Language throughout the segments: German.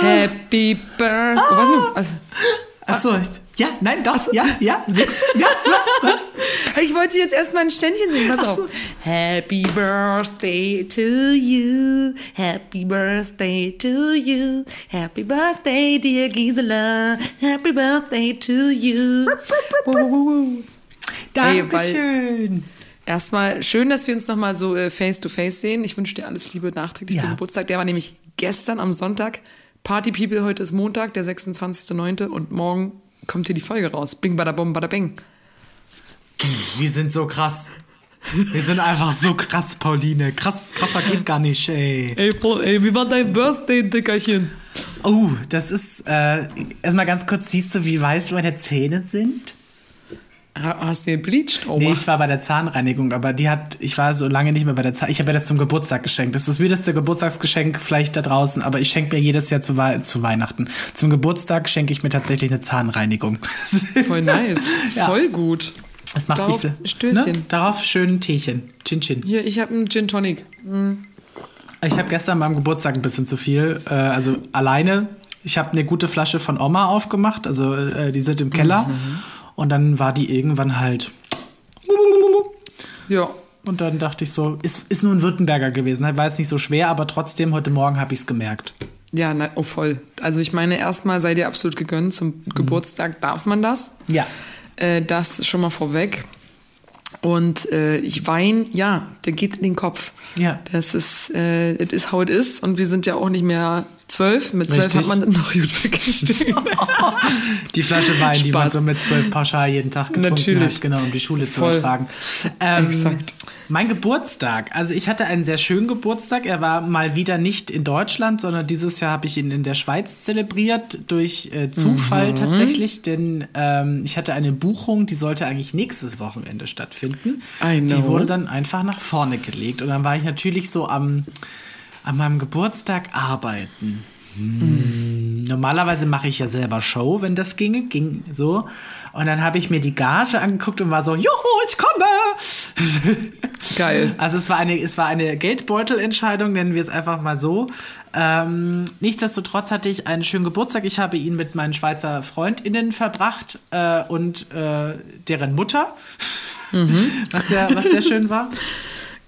Happy Birthday. Oh, was nun? Also, Achso, ja, nein, doch, ja, ja, ja, ich wollte jetzt erstmal ein Ständchen singen, pass auf. Happy Birthday to you, Happy Birthday to you, Happy Birthday, dear Gisela, Happy Birthday to you. Dankeschön. Erstmal schön, dass wir uns nochmal so äh, face to face sehen. Ich wünsche dir alles Liebe nachträglich Ja. zum Geburtstag. Der war nämlich gestern am Sonntag. Party People, heute ist Montag, der 26.09. und morgen kommt hier die Folge raus. Bing, bada bom, bada bing. Wir sind so krass. Wir sind einfach so krass, Pauline. Krass, krasser geht gar nicht, ey. Ey, Paul, ey, wie war dein Birthday, Dickerchen? Oh, das ist, äh, erstmal ganz kurz, siehst du, wie weiß meine Zähne sind? Ha- Hast du Oma? Nee, ich war bei der Zahnreinigung, aber die hat, ich war so lange nicht mehr bei der Zahn. Ich habe mir das zum Geburtstag geschenkt. Das ist das weirdeste Geburtstagsgeschenk vielleicht da draußen, aber ich schenke mir jedes Jahr zu, zu Weihnachten. Zum Geburtstag schenke ich mir tatsächlich eine Zahnreinigung. Voll nice. Ja. Voll gut. Das macht Darauf mich so. Stößchen. Ne? Darauf schön Teechen. Chin Chin. Hier, ich habe einen Gin Tonic. Ich habe gestern beim Geburtstag ein bisschen zu viel. Äh, also alleine. Ich habe eine gute Flasche von Oma aufgemacht. Also äh, die sind im Keller. Und dann war die irgendwann halt. Ja. Und dann dachte ich so, ist, ist nur ein Württemberger gewesen. War jetzt nicht so schwer, aber trotzdem, heute Morgen habe ich es gemerkt. Ja, na, oh voll. Also ich meine, erstmal sei dir absolut gegönnt. Zum Geburtstag darf man das. Ja. Äh, das ist schon mal vorweg. Und äh, ich Wein, ja, der geht in den Kopf. Ja. Das ist, äh, it is how it is. Und wir sind ja auch nicht mehr zwölf. Mit zwölf Richtig. hat man noch gut weggestehen. Die Flasche Wein, die man Spaß. so mit zwölf pauschal jeden Tag getrunken Natürlich. hat, genau, um die Schule zu Voll. ertragen. Ähm, Exakt. Mein Geburtstag. Also ich hatte einen sehr schönen Geburtstag. Er war mal wieder nicht in Deutschland, sondern dieses Jahr habe ich ihn in der Schweiz zelebriert. Durch äh, Mhm. Zufall tatsächlich, denn ähm, ich hatte eine Buchung, die sollte eigentlich nächstes Wochenende stattfinden. Die wurde dann einfach nach vorne gelegt. Und dann war ich natürlich so am, an meinem Geburtstag arbeiten. Hm. Normalerweise mache ich ja selber Show, wenn das ginge, ging so. Und dann habe ich mir die Gage angeguckt und war so, juhu, ich komme. Geil. Also es war eine, es war eine Geldbeutelentscheidung, nennen wir es einfach mal so. Ähm, nichtsdestotrotz hatte ich einen schönen Geburtstag. Ich habe ihn mit meinen Schweizer FreundInnen verbracht äh, und äh, deren Mutter, was, sehr, was sehr schön war.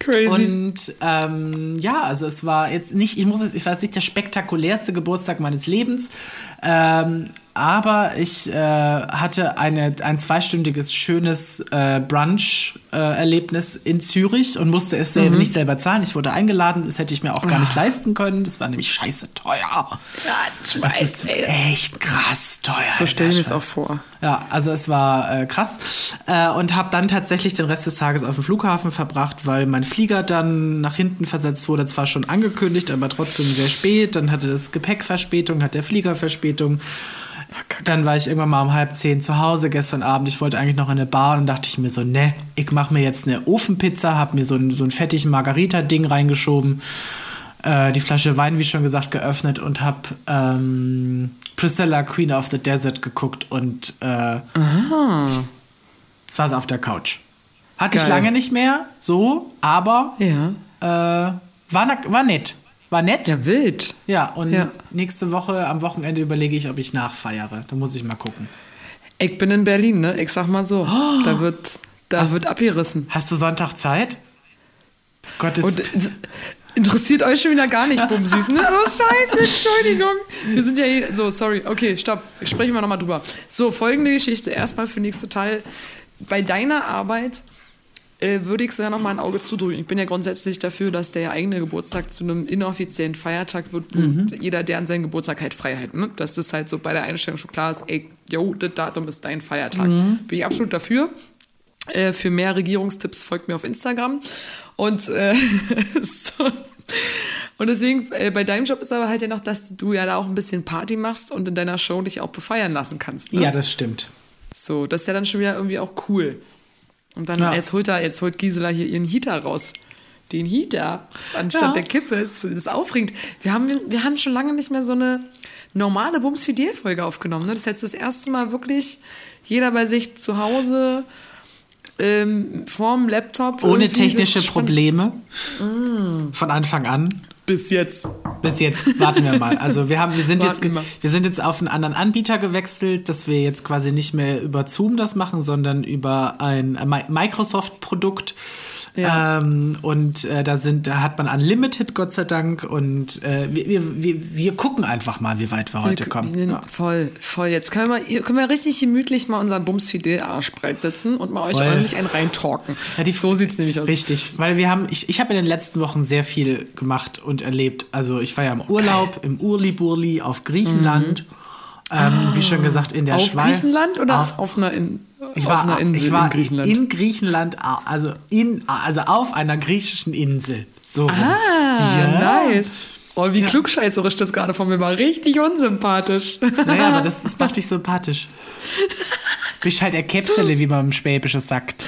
Crazy. Und ähm, ja, also es war jetzt nicht, ich muss, es- ich war jetzt nicht der spektakulärste Geburtstag meines Lebens, ähm, aber ich äh, hatte eine, ein zweistündiges schönes äh, Brunch-Erlebnis in Zürich und musste es selber nicht selber zahlen. Ich wurde eingeladen, das hätte ich mir auch gar nicht leisten können. Das war nämlich scheiße teuer. das ist echt krass teuer. so stellen wir es Alter. auch vor. Ja, also es war äh, krass äh, und habe dann tatsächlich den Rest des Tages auf dem Flughafen verbracht, weil mein Flieger dann nach hinten versetzt wurde, zwar schon angekündigt, aber trotzdem sehr spät. Dann hatte das Gepäck Verspätung, hat der Flieger Verspätung. Dann war ich irgendwann mal um halb zehn zu Hause gestern Abend. Ich wollte eigentlich noch in eine Bar und dachte ich mir so, ne, ich mache mir jetzt eine Ofenpizza, habe mir so ein, so ein fettigen Margarita-Ding reingeschoben, äh, die Flasche Wein, wie schon gesagt, geöffnet und habe ähm, Priscilla, Queen of the Desert geguckt und äh, saß auf der Couch. Hatte ich Geil. lange nicht mehr, so, aber Ja. äh, war, war nett. War nett. Ja, wild. Ja, und Ja. nächste Woche am Wochenende überlege ich, ob ich nachfeiere. Da muss ich mal gucken. Ich bin in Berlin, ne? Ich sag mal so. Oh. Da wird, da wird abgerissen. Hast du Sonntag Zeit? Gottes. Und interessiert euch schon wieder gar nicht, Bumsis, ne? Oh, scheiße, Entschuldigung. Wir sind ja hier. So, sorry. Okay, stopp. Sprechen wir nochmal drüber. So, folgende Geschichte. Erstmal finde ich es total. Bei deiner Arbeit äh, würde ich so ja nochmal ein Auge zudrücken. Ich bin ja grundsätzlich dafür, dass der eigene Geburtstag zu einem inoffiziellen Feiertag wird, wo jeder, der an seinen Geburtstag halt frei hat. Ne? Dass das halt so bei der Einstellung schon klar ist, ey, yo, das Datum ist dein Feiertag. Bin ich absolut dafür. Äh, für mehr Regierungstipps folgt mir auf Instagram. Und, äh, so. und deswegen, äh, bei deinem Job ist aber halt ja noch, dass du ja da auch ein bisschen Party machst und in deiner Show dich auch befeiern lassen kannst. Ne? ja, das stimmt. So, das ist ja dann schon wieder irgendwie auch cool. Und dann, Ja. jetzt holt er, jetzt holt Gisela hier ihren Heater raus. Den Heater anstatt Ja. der Kippe. Das ist aufregend. Wir haben, wir haben schon lange nicht mehr so eine normale Bums für Folge aufgenommen. Ne? Das ist jetzt das erste Mal wirklich jeder bei sich zu Hause ähm, vorm Laptop. Ohne technische ist Probleme. Von Anfang an. Bis jetzt. Bis jetzt warten wir mal. Also wir haben, wir sind jetzt, Warten wir. sind jetzt auf einen anderen Anbieter gewechselt, dass wir jetzt quasi nicht mehr über Zoom das machen, sondern über ein Mi- Microsoft-Produkt. Ja. Ähm, und äh, da sind, da hat man Unlimited, Gott sei Dank. Und äh, wir, wir, wir, gucken einfach mal, wie weit wir heute Wir- kommen. wir- Ja. Voll, voll. Jetzt können wir, hier können wir richtig gemütlich mal unseren Bumsfidel-Arsch breit setzen und mal euch Voll. ordentlich einen reintalken. Ja, die- so sieht's nämlich aus. Richtig, weil wir haben, ich, ich habe in den letzten Wochen sehr viel gemacht und erlebt. Also ich war ja im Urlaub, im Urli-Burli auf Griechenland. Ähm, wie schon gesagt, in der Mhm. Auf Schweiz. Griechenland oder Auf, auf, einer, in, ich auf war, einer Insel ich war in Griechenland? in Griechenland, also, in, also auf einer griechischen Insel. So ah, Ja. nice. Oh, wie klugscheißerisch das gerade von mir war. Richtig unsympathisch. Naja, aber das, das macht dich sympathisch. Bist halt ein Käpsele, wie man im Schwäbischen sagt.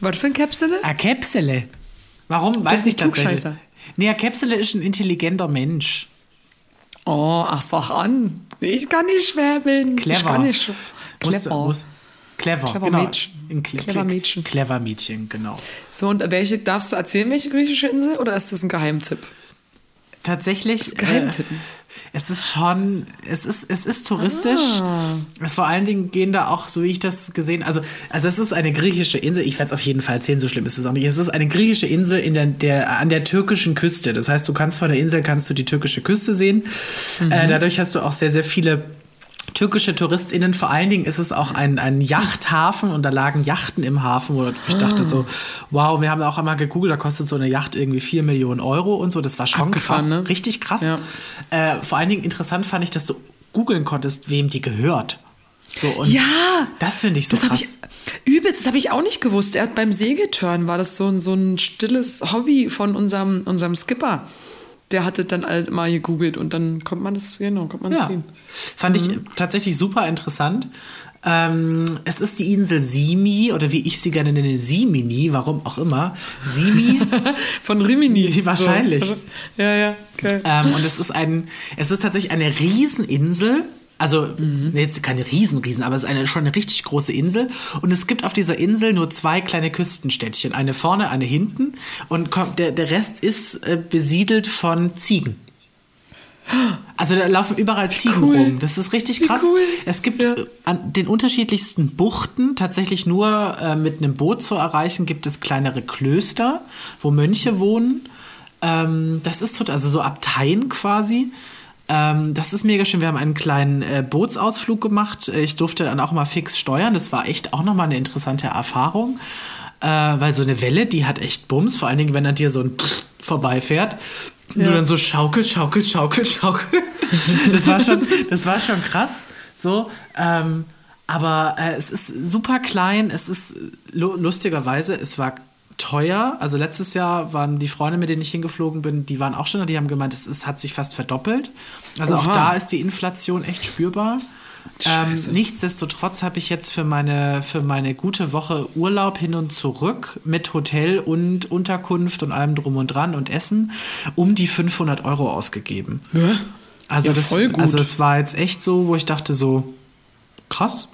Was für ein Käpsele? Ein Käpsele. Warum? Weiß ist ich ein tatsächlich. Klugscheißer. Nee, ein Käpsele ist ein intelligenter Mensch. Oh, ach, sag an. Ich kann nicht schwäbeln. Clever. Ich kann nicht. Muss- Clever. muss- clever, Clever genau. Mädchen. Cle Clever Mädchen. Clever Mädchen, genau. So, und welche, darfst du erzählen, welche griechische Insel oder ist das ein Geheimtipp? Tatsächlich. Geheimtippen. Äh, es ist schon, es ist, es ist touristisch. Ah. Es vor allen Dingen gehen da auch, so wie ich das gesehen, also, also es ist eine griechische Insel. Ich werde es auf jeden Fall erzählen, so schlimm ist es auch nicht. Es ist eine griechische Insel in der, der, an der türkischen Küste. Das heißt, du kannst von der Insel kannst du die türkische Küste sehen. Mhm. Äh, dadurch hast du auch sehr, sehr viele türkische TouristInnen. Vor allen Dingen ist es auch ein, ein Yachthafen und da lagen Yachten im Hafen, wo ich dachte so, wow, wir haben auch einmal gegoogelt, da kostet so eine Yacht irgendwie 4 Millionen Euro und so. Das war schon Abgefahren, krass. ne? Richtig krass. Ja. Äh, vor allen Dingen interessant fand ich, dass du googeln konntest, wem die gehört. So, und Ja! Das finde ich so krass. ich übelst, das habe ich auch nicht gewusst. Er hat beim Segeltörn war das so ein, so ein stilles Hobby von unserem, unserem Skipper. Der hatte dann halt mal gegoogelt und dann kommt man das, genau, kommt man das Ja, sehen. fand ich tatsächlich super interessant. Ähm, es ist die Insel Simi oder wie ich sie gerne nenne, Simini, warum auch immer. Simi. Von Rimini. Wahrscheinlich. So. Ja, ja, geil. ähm, und es ist ein, es ist tatsächlich eine Rieseninsel. Also nee, jetzt keine Riesen, Riesen, aber es ist eine, schon eine richtig große Insel. Und es gibt auf dieser Insel nur zwei kleine Küstenstädtchen. Eine vorne, eine hinten. Und der, der Rest ist äh, besiedelt von Ziegen. Also da laufen überall Ziegen cool. rum. Das ist richtig krass. cool. Es gibt Ja. äh, an den unterschiedlichsten Buchten tatsächlich nur äh, mit einem Boot zu erreichen, gibt es kleinere Klöster, wo Mönche wohnen. Ähm, das ist total, also so Abteien quasi. Ähm, das ist mega schön. Wir haben einen kleinen äh, Bootsausflug gemacht. Äh, Ich durfte dann auch mal fix steuern. Das war echt auch nochmal eine interessante Erfahrung. Äh, weil so eine Welle, die hat echt Bums. Vor allen Dingen, wenn an dir so ein vorbeifährt. Und Du Ja. dann so schaukel, schaukel, schaukel, schaukel. das, war schon, das war schon krass. So, ähm, aber äh, es ist super klein. Es ist äh, lu lustigerweise, es war teuer. Also letztes Jahr waren die Freunde, mit denen ich hingeflogen bin, die waren auch schon da, die haben gemeint, es ist, hat sich fast verdoppelt. Also auch Oha. da ist die Inflation echt spürbar. Ähm, nichtsdestotrotz habe ich jetzt für meine, für meine gute Woche Urlaub hin und zurück mit Hotel und Unterkunft und allem drum und dran und Essen um die 500 Euro ausgegeben. Ja. Also, Ja, das, voll gut. also es war jetzt echt so, wo ich dachte so, krass.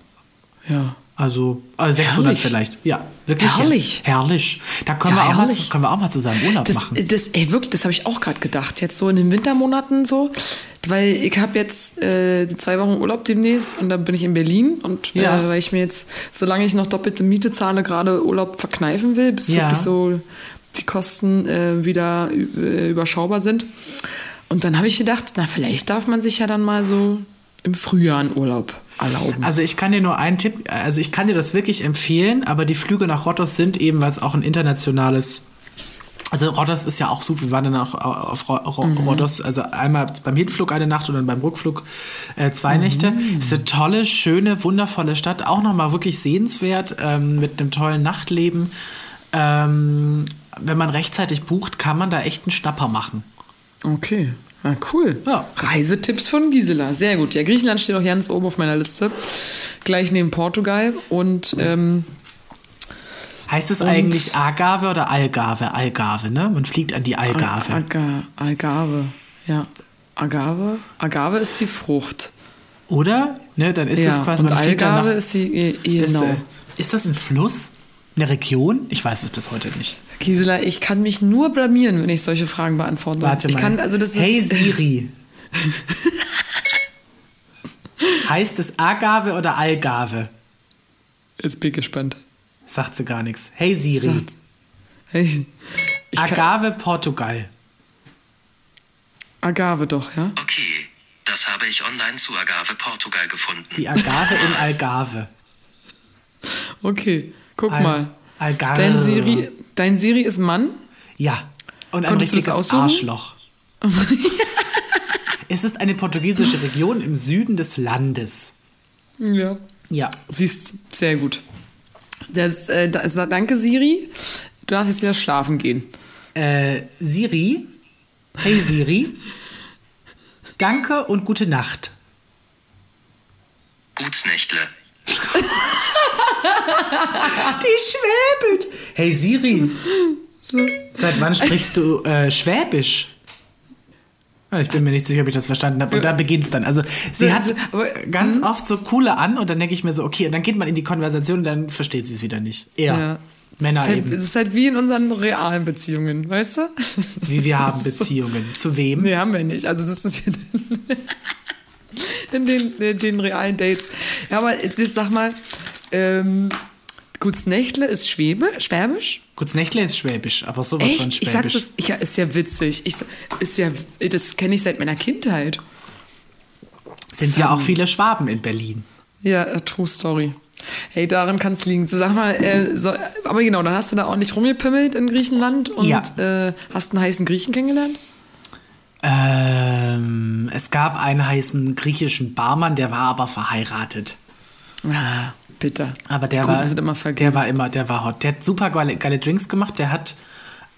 ja. Also, also 600 Herrlich. vielleicht. Ja, wirklich. Herrlich. Herrlich. Da können, Ja, wir, auch mal, herrlich. können wir auch mal zusammen Urlaub Das, machen. das, ey, wirklich, das habe ich auch gerade gedacht. Jetzt so in den Wintermonaten so. Weil ich habe jetzt äh, die zwei Wochen Urlaub demnächst und dann bin ich in Berlin. Und Ja. äh, weil ich mir jetzt, solange ich noch doppelte Miete zahle, gerade Urlaub verkneifen will, bis Ja. wirklich so die Kosten äh, wieder äh, überschaubar sind. Und dann habe ich gedacht, na, vielleicht darf man sich ja dann mal so im Frühjahr einen Urlaub erlauben. Also ich kann dir nur einen Tipp, also ich kann dir das wirklich empfehlen, aber die Flüge nach Rhodos sind eben, weil es auch ein internationales also Rhodos ist ja auch super. Wir waren dann auch auf Ro- Ro- Mhm. Rhodos, also einmal beim Hinflug eine Nacht und dann beim Rückflug äh, zwei Nächte. Mhm. Ist eine tolle, schöne, wundervolle Stadt. Auch nochmal wirklich sehenswert ähm, mit einem tollen Nachtleben. Ähm, wenn man rechtzeitig bucht, kann man da echt einen Schnapper machen. Okay, ja, cool. Ja. Reisetipps von Gisela, sehr gut. Ja, Griechenland steht auch ganz oben auf meiner Liste. Gleich neben Portugal. Und ähm, Heißt es Und- eigentlich Agave oder Algarve? Algarve, ne? Man fliegt an die Algarve. Aga, Agave. Ja. Agave? Agave ist die Frucht. Oder? Ne, dann ist ja. es quasi, und Algarve ist die, eh, Ist, genau. äh, ist das ein Fluss? Eine Region? Ich weiß es bis heute nicht. Gisela, ich kann mich nur blamieren, wenn ich solche Fragen beantworte. Warte ich mal. kann, also das hey Siri. heißt es Agave oder Algarve? Jetzt bin ich gespannt. Sagt sie gar nichts. Hey Siri. Sagt- Hey, ich kann, Agave, Portugal. Agave doch, ja? Okay, das habe ich online zu Agave Portugal gefunden. Die Agave in Algarve. Okay, guck Al- mal. Algarve. Dein Siri, dein Siri ist Mann? Ja. Und ein Konntest das richtiges? Arschloch. es ist eine portugiesische Region im Süden des Landes. Ja. Ja. Siehst, sehr gut. Das, äh, da ist, danke, Siri. Du darfst jetzt wieder schlafen gehen. Äh, Siri. Hey Siri. Danke und gute Nacht. Gutsnächtle. Die schwäbelt. Hey Siri. Seit wann sprichst du äh, Schwäbisch? Ja, Ich bin mir nicht sicher, ob ich das verstanden habe. Und da beginnt es dann. Also sie So, hat so, aber- ganz Mhm. oft so coole an und dann denke ich mir so, okay, und dann geht man in die Konversation und dann versteht sie es wieder nicht. Eher Männer Es ist, halt, eben. es ist halt wie in unseren realen Beziehungen, weißt du? Wie wir haben Beziehungen. Zu wem? Nee, haben wir nicht. Also das ist in den, in den realen Dates. Ja, aber jetzt sag mal, ähm, Gutsnächtle ist Schwäbe, Schwäbisch? Kuznächtle ist Schwäbisch, aber sowas von Echt? Ich sag Schwäbisch. das, ja, ist ja witzig. Ich, ist ja, das kenne ich seit meiner Kindheit. Sind ja auch viele Schwaben in Berlin. Ja, äh, True Story. Hey, daran kann es liegen. So, sag mal, äh, so, aber genau, dann hast du da ordentlich rumgepimmelt in Griechenland und Ja. äh, hast einen heißen Griechen kennengelernt? Ähm, es gab einen heißen griechischen Barmann, der war aber verheiratet. Ah, bitter. Aber der war, immer der war immer, der war hot. Der hat super geile, geile Drinks gemacht. Der hat,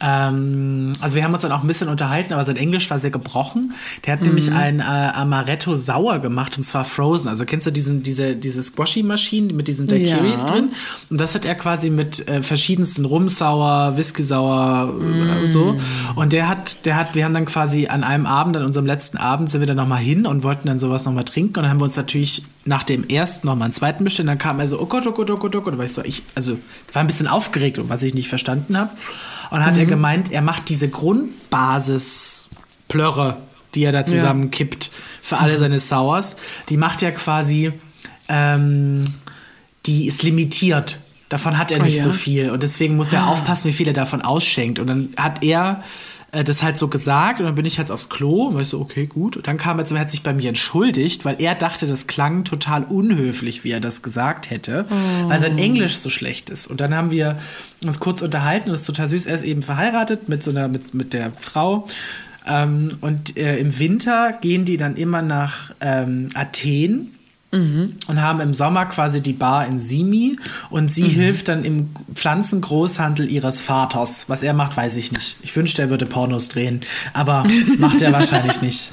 ähm, also wir haben uns dann auch ein bisschen unterhalten, aber sein Englisch war sehr gebrochen. Der hat nämlich Mhm. ein äh, Amaretto Sauer gemacht und zwar frozen. Also kennst du diesen, diese, diese Squashy-Maschinen mit diesen Daiquiris Ja. drin? Und das hat er quasi mit äh, verschiedensten Rumsauer, Whisky-Sauer, äh, so. Und der hat, der hat, wir haben dann quasi an einem Abend, an unserem letzten Abend, sind wir dann nochmal hin und wollten dann sowas nochmal trinken. Und dann haben wir uns natürlich nach dem ersten nochmal einen zweiten bestellt. Dann kam er so, oh Gott, oh Gott, oh Gott, oh Gott. Und war ich so, ich, also, war ein bisschen aufgeregt, was ich nicht verstanden habe. Und hat er gemeint, er macht diese Grundbasis-Plörre, die er da zusammenkippt für alle seine Sours. Die macht er quasi, ähm, die ist limitiert. Davon hat er Ah, nicht ja? so viel. Und deswegen muss er aufpassen, wie viel er davon ausschenkt. Und dann hat er äh, das halt so gesagt und dann bin ich halt aufs Klo und war ich so, okay, gut. Und dann kam er zu mir, hat sich bei mir entschuldigt, weil er dachte, das klang total unhöflich, wie er das gesagt hätte, weil sein Englisch so schlecht ist. Und dann haben wir uns kurz unterhalten und es ist total süß. Er ist eben verheiratet mit so einer, mit, mit der Frau. Ähm, und äh, im Winter gehen die dann immer nach ähm, Athen und haben im Sommer quasi die Bar in Simi und sie hilft dann im Pflanzengroßhandel ihres Vaters. Was er macht, weiß ich nicht. Ich wünschte, er würde Pornos drehen, aber macht er wahrscheinlich nicht.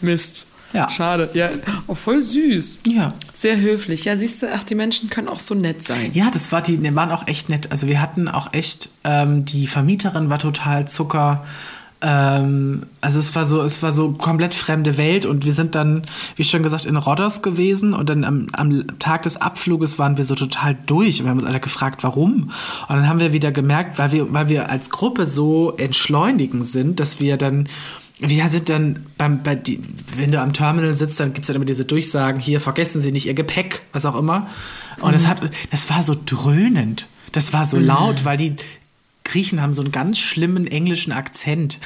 Mist. Ja. Schade. Ja, oh, voll süß. Ja. Sehr höflich. Ja, siehst du, ach, die Menschen können auch so nett sein. Ja, das war die, die waren auch echt nett. Also wir hatten auch echt, ähm, die Vermieterin war total Zucker. Ähm, also es war so, es war so komplett fremde Welt und wir sind dann, wie schon gesagt, in Rhodos gewesen und dann am, am Tag des Abfluges waren wir so total durch und wir haben uns alle gefragt, warum. Und dann haben wir wieder gemerkt, weil wir, weil wir als Gruppe so entschleunigen sind, dass wir dann wir sind dann beim, bei die, wenn du am Terminal sitzt, dann gibt es dann immer diese Durchsagen, hier vergessen Sie nicht Ihr Gepäck, was auch immer. Und das hat, das war so dröhnend. Das war so laut, weil die Griechen haben so einen ganz schlimmen englischen Akzent.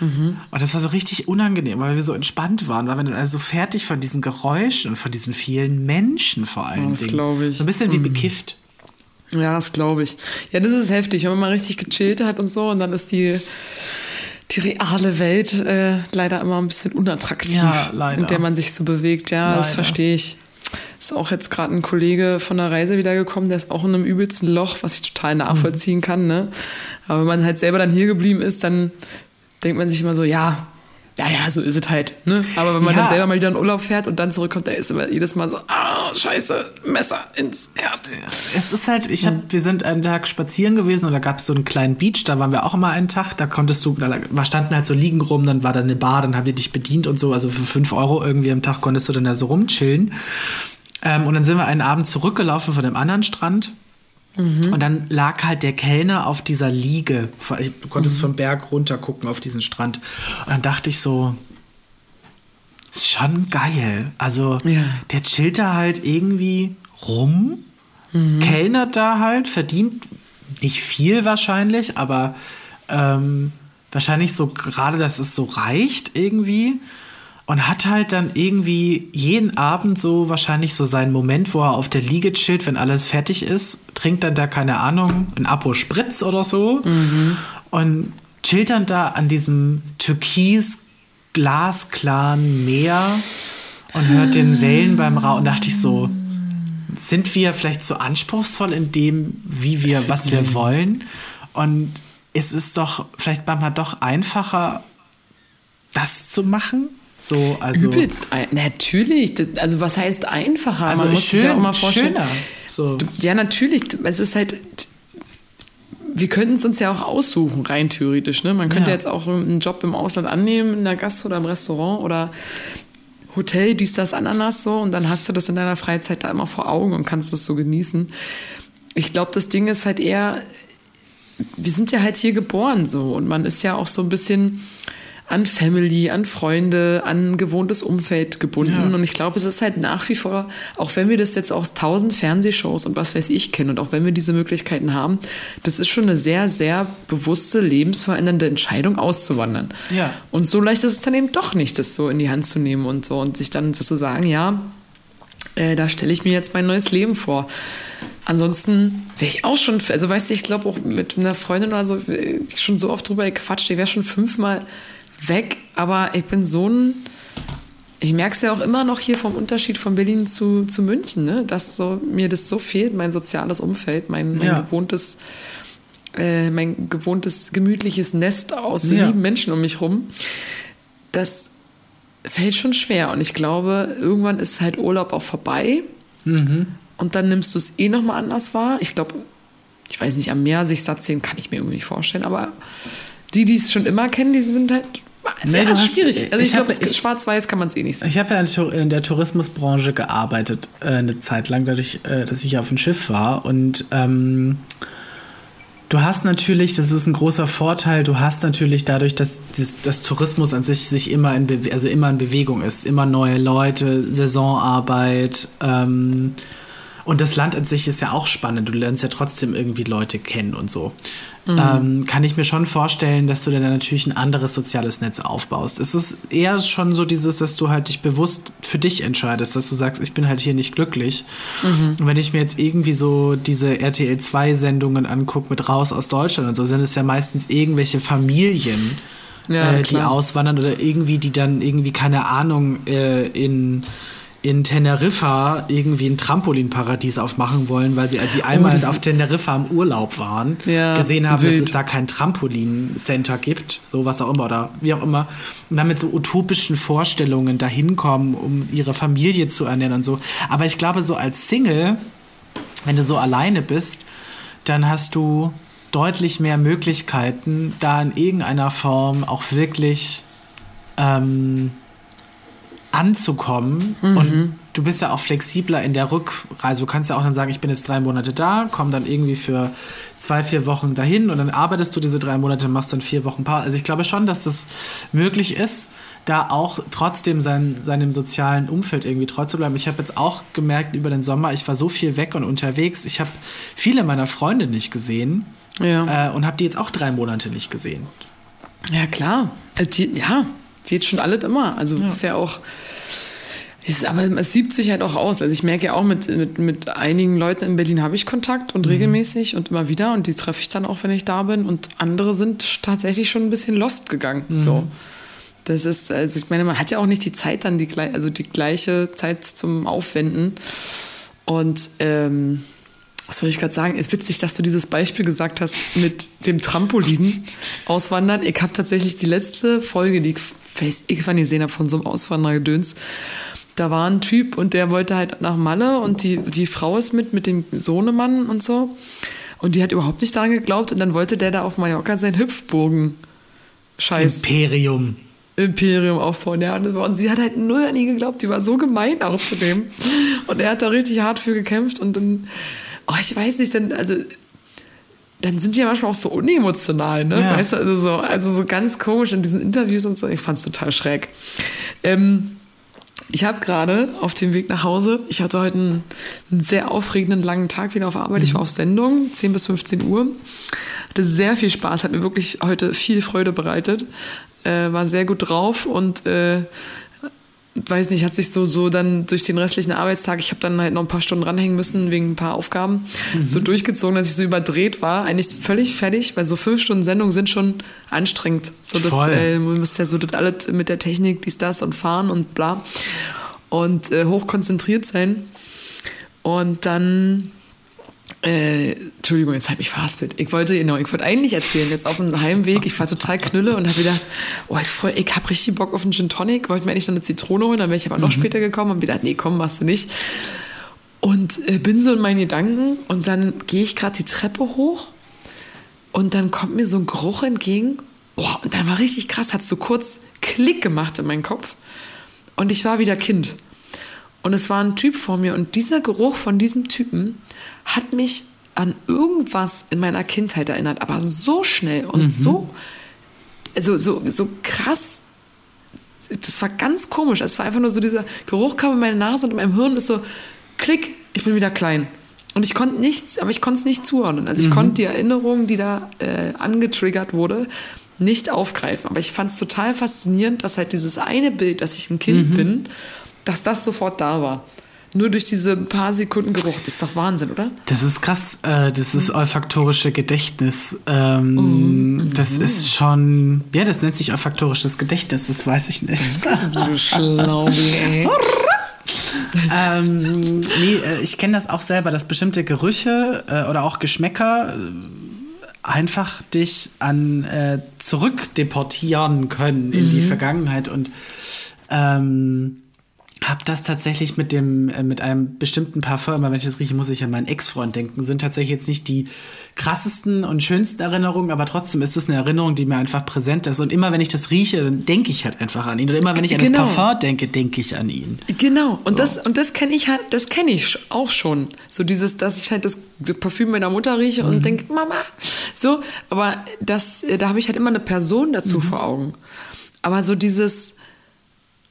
Und das war so richtig unangenehm, weil wir so entspannt waren, weil wir dann also so fertig von diesen Geräuschen und von diesen vielen Menschen vor allen Oh, das Dingen. glaub ich. So ein bisschen wie bekifft. Ja, das glaube ich. Ja, das ist heftig, wenn man mal richtig gechillt hat und so und dann ist die, die reale Welt äh, leider immer ein bisschen unattraktiv, Ja, leider. in der man sich so bewegt. Ja, das Leider. verstehe ich. Ist auch jetzt gerade ein Kollege von der Reise wiedergekommen, der ist auch in einem übelsten Loch, was ich total nachvollziehen kann. Ne? Aber wenn man halt selber dann hier geblieben ist, dann denkt man sich immer so, ja, ja, ja, so ist es halt. Ne? Aber wenn man Ja. dann selber mal wieder in Urlaub fährt und dann zurückkommt, da ist immer jedes Mal so, ah, scheiße, Messer ins Herz. Es ist halt, ich hab, wir sind einen Tag spazieren gewesen und da gab es so einen kleinen Beach, da waren wir auch immer einen Tag, da konntest du, da standen halt so liegen rum, dann war da eine Bar, dann haben die dich bedient und so, also für 5 Euro irgendwie am Tag konntest du dann da so rumchillen. Ähm, und dann sind wir einen Abend zurückgelaufen von dem anderen Strand. Und dann lag halt der Kellner auf dieser Liege. Du konntest vom Berg runter gucken auf diesen Strand. Und dann dachte ich so, ist schon geil. Also Ja. der chillt da halt irgendwie rum, kellnert da halt, verdient nicht viel wahrscheinlich, aber ähm, wahrscheinlich so gerade, dass es so reicht irgendwie. Und hat halt dann irgendwie jeden Abend so wahrscheinlich so seinen Moment, wo er auf der Liege chillt, wenn alles fertig ist, trinkt dann da, keine Ahnung, ein Apo Spritz oder so und chillt dann da an diesem türkis glasklaren Meer und hört den Wellen beim Rauchen. Und dachte ich so, sind wir vielleicht so anspruchsvoll in dem, wie wir, was wir wollen? Und es ist doch vielleicht manchmal doch einfacher, das zu machen. So, also. Übelst. Natürlich. Das- Also, was heißt einfacher? Also Man muss sich schön, ja auch mal vorstellen. schöner. So. Ja, natürlich. Es ist halt. Wir könnten es uns ja auch aussuchen, rein theoretisch. Ne? Man könnte Ja. jetzt auch einen Job im Ausland annehmen, in der Gast- oder im Restaurant oder Hotel, dies, das, Ananas so. Und dann hast du das in deiner Freizeit da immer vor Augen und kannst das so genießen. Ich glaube, das Ding ist halt eher, wir sind ja halt hier geboren so und man ist ja auch so ein bisschen an Family, an Freunde, an gewohntes Umfeld gebunden. Ja. Und ich glaube, es ist halt nach wie vor, auch wenn wir das jetzt aus tausend Fernsehshows und was weiß ich kennen und auch wenn wir diese Möglichkeiten haben, das ist schon eine sehr, sehr bewusste, lebensverändernde Entscheidung auszuwandern. Ja. Und so leicht ist es dann eben doch nicht, das so in die Hand zu nehmen und so und sich dann zu sagen, ja, äh, da stelle ich mir jetzt mein neues Leben vor. Ansonsten wäre ich auch schon, also weißt du, ich glaube auch mit einer Freundin oder so, äh, schon so oft drüber gequatscht, ich wäre schon fünfmal weg, aber ich bin so ein, ich merke es ja auch immer noch hier vom Unterschied von Berlin zu, zu München, ne? dass so, mir das so fehlt, mein soziales Umfeld, mein, mein Ja. gewohntes, äh, mein gewohntes gemütliches Nest aus Ja. lieben Menschen um mich rum. Das fällt schon schwer und ich glaube, irgendwann ist halt Urlaub auch vorbei und dann nimmst du es eh nochmal anders wahr. Ich glaube, ich weiß nicht, am Meer sich satt sehen kann ich mir irgendwie nicht vorstellen, aber die, die es schon immer kennen, die sind halt Nee, ja, hast- schwierig. Also ich, ich glaube, schwarz-weiß kann man es eh nicht sagen. Ich habe ja in der Tourismusbranche gearbeitet äh, eine Zeit lang, dadurch, äh, dass ich auf dem Schiff war. Und ähm, du hast natürlich, das ist ein großer Vorteil, du hast natürlich dadurch, dass das, Tourismus an sich sich immer in, Bewe also immer in Bewegung ist, immer neue Leute, Saisonarbeit. Ähm, und das Land an sich ist ja auch spannend. Du lernst ja trotzdem irgendwie Leute kennen und so. Ähm, kann ich mir schon vorstellen, dass du dann natürlich ein anderes soziales Netz aufbaust. Es ist eher schon so dieses, dass du halt dich bewusst für dich entscheidest, dass du sagst, ich bin halt hier nicht glücklich. Und wenn ich mir jetzt irgendwie so diese RTL 2 Sendungen angucke mit raus aus Deutschland und so, sind es ja meistens irgendwelche Familien, Ja, äh, die auswandern oder irgendwie, die dann irgendwie, keine Ahnung, äh, in, in Teneriffa irgendwie ein Trampolinparadies aufmachen wollen, weil sie, als sie einmal das- auf Teneriffa im Urlaub waren, Ja, gesehen haben, wild. dass es da kein Trampolin-Center gibt, so was auch immer oder wie auch immer, und dann mit so utopischen Vorstellungen dahin kommen, um ihre Familie zu ernähren und so. Aber ich glaube, so als Single, wenn du so alleine bist, dann hast du deutlich mehr Möglichkeiten, da in irgendeiner Form auch wirklich ähm, anzukommen. Und du bist ja auch flexibler in der Rückreise. Du kannst ja auch dann sagen, ich bin jetzt drei Monate da, komm dann irgendwie für zwei, vier Wochen dahin und dann arbeitest du diese drei Monate, machst dann vier Wochen Pause. Also ich glaube schon, dass das möglich ist, da auch trotzdem sein, seinem sozialen Umfeld irgendwie treu zu bleiben. Ich habe jetzt auch gemerkt über den Sommer, ich war so viel weg und unterwegs. Ich habe viele meiner Freunde nicht gesehen Ja. äh, und habe die jetzt auch drei Monate nicht gesehen. Ja, klar. Die, ja, sieht schon alles immer. Also ist ja auch. Ist, aber es sieht sich halt auch aus. Also ich merke ja auch, mit, mit, mit einigen Leuten in Berlin habe ich Kontakt und regelmäßig und immer wieder und die treffe ich dann auch, wenn ich da bin. Und andere sind tatsächlich schon ein bisschen lost gegangen. So. Das ist, also ich meine, man hat ja auch nicht die Zeit dann, die, also die gleiche Zeit zum Aufwenden. Und ähm, was soll ich gerade sagen? Es ist witzig, dass du dieses Beispiel gesagt hast mit dem Trampolin auswandern. Ich habe tatsächlich die letzte Folge, die ich weiß ich wann gesehen habe von so einem Auswandergedöns. Da war ein Typ und der wollte halt nach Malle und die, die Frau ist mit, mit dem Sohnemann und so. Und die hat überhaupt nicht daran geglaubt und dann wollte der da auf Mallorca sein Hüpfburgen Scheiß Imperium. Imperium aufbauen. Ja, und, sie hat halt null an ihn geglaubt. Die war so gemein auch zu dem. Und er hat da richtig hart für gekämpft. Und dann oh, ich weiß nicht, dann, also, dann sind die ja manchmal auch so unemotional, ne? Ja. Weißt du, also so, also so ganz komisch in diesen Interviews und so. Ich fand's total schräg. Ähm, ich habe gerade auf dem Weg nach Hause, ich hatte heute einen, einen sehr aufregenden langen Tag wieder auf Arbeit. Ich war auf Sendung, 10 bis 15 Uhr. Hatte sehr viel Spaß, hat mir wirklich heute viel Freude bereitet. Äh, war sehr gut drauf und äh, weiß nicht, hat sich so, so dann durch den restlichen Arbeitstag, ich habe dann halt noch ein paar Stunden ranhängen müssen wegen ein paar Aufgaben, so durchgezogen, dass ich so überdreht war. Eigentlich völlig fertig, weil so fünf Stunden Sendung sind schon anstrengend. So das, Voll. äh, man muss ja so das alles mit der Technik, dies, das und fahren und bla. Und äh, hochkonzentriert sein. Und dann äh, Entschuldigung, jetzt habe ich verhaspelt. Ich wollte, genau, ich wollte eigentlich erzählen, jetzt auf dem Heimweg, ich war total knülle und habe gedacht, oh, ich, ich habe richtig Bock auf einen Gin Tonic, wollte mir eigentlich noch eine Zitrone holen, dann wäre ich aber noch später gekommen und gedacht, nee, komm, machst du nicht. Und äh, bin so in meinen Gedanken und dann gehe ich gerade die Treppe hoch und dann kommt mir so ein Geruch entgegen. Boah, und dann war richtig krass, hat so kurz Klick gemacht in meinen Kopf. Und ich war wieder Kind. Und es war ein Typ vor mir und dieser Geruch von diesem Typen hat mich an irgendwas in meiner Kindheit erinnert, aber so schnell und so, also so, so krass. Das war ganz komisch. Es war einfach nur so dieser Geruch kam in meine Nase und in meinem Hirn ist so, klick, ich bin wieder klein. Und ich konnte nichts, aber ich konnte es nicht zuordnen. Also ich konnte die Erinnerung, die da äh, angetriggert wurde, nicht aufgreifen. Aber ich fand es total faszinierend, dass halt dieses eine Bild, dass ich ein Kind bin, dass das sofort da war. Nur durch diese paar Sekunden Geruch. Das ist doch Wahnsinn, oder? Das ist krass, äh, das ist olfaktorische Gedächtnis. Ähm, Das ist schon, ja, das nennt sich olfaktorisches Gedächtnis, das weiß ich nicht. Du Schlaubi, ey. ähm, nee, äh, ich kenne das auch selber, dass bestimmte Gerüche äh, oder auch Geschmäcker äh, einfach dich an äh, zurückdeportieren können in die Vergangenheit und ähm, hab das tatsächlich mit dem äh, mit einem bestimmten Parfum, immer wenn ich das rieche, muss ich an meinen Ex-Freund denken. Sind tatsächlich jetzt nicht die krassesten und schönsten Erinnerungen, aber trotzdem ist es eine Erinnerung, die mir einfach präsent ist. Und immer wenn ich das rieche, dann denke ich halt einfach an ihn. Und immer wenn ich an Genau. das Parfum denke, denke ich an ihn. Genau, und das, und das kenne ich halt, das kenne ich auch schon. So dieses, dass ich halt das Parfüm meiner Mutter rieche und denke, Mama. So, aber das, äh, da habe ich halt immer eine Person dazu vor Augen. Aber so dieses,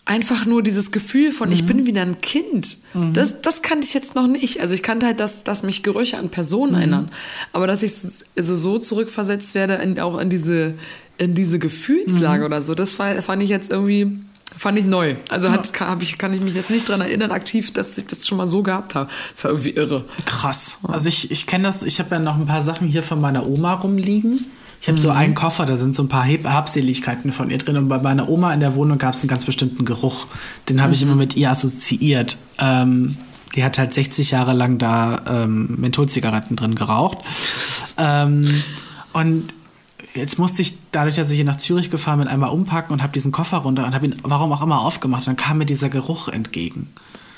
einfach nur dieses Gefühl von, ich bin wieder ein Kind, das, das kannte ich jetzt noch nicht. Also ich kannte halt, dass, dass mich Gerüche an Personen erinnern. Aber dass ich also so zurückversetzt werde, in, auch in diese, in diese Gefühlslage oder so, das fand ich jetzt irgendwie, fand ich neu. Also hat, kann, ich, kann ich mich jetzt nicht dran erinnern, aktiv, dass ich das schon mal so gehabt habe. Das war irgendwie irre. Krass. Also ich, ich kenne das, ich habe ja noch ein paar Sachen hier von meiner Oma rumliegen. Ich habe so einen Koffer, da sind so ein paar Heb- Habseligkeiten von ihr drin. Und bei meiner Oma in der Wohnung gab es einen ganz bestimmten Geruch. Den habe ich immer mit ihr assoziiert. Ähm, die hat halt 60 Jahre lang da ähm, Mentholzigaretten drin geraucht. Ähm, und jetzt musste ich, dadurch, dass ich hier nach Zürich gefahren bin, einmal umpacken und habe diesen Koffer runter und habe ihn, warum auch immer, aufgemacht. Und dann kam mir dieser Geruch entgegen.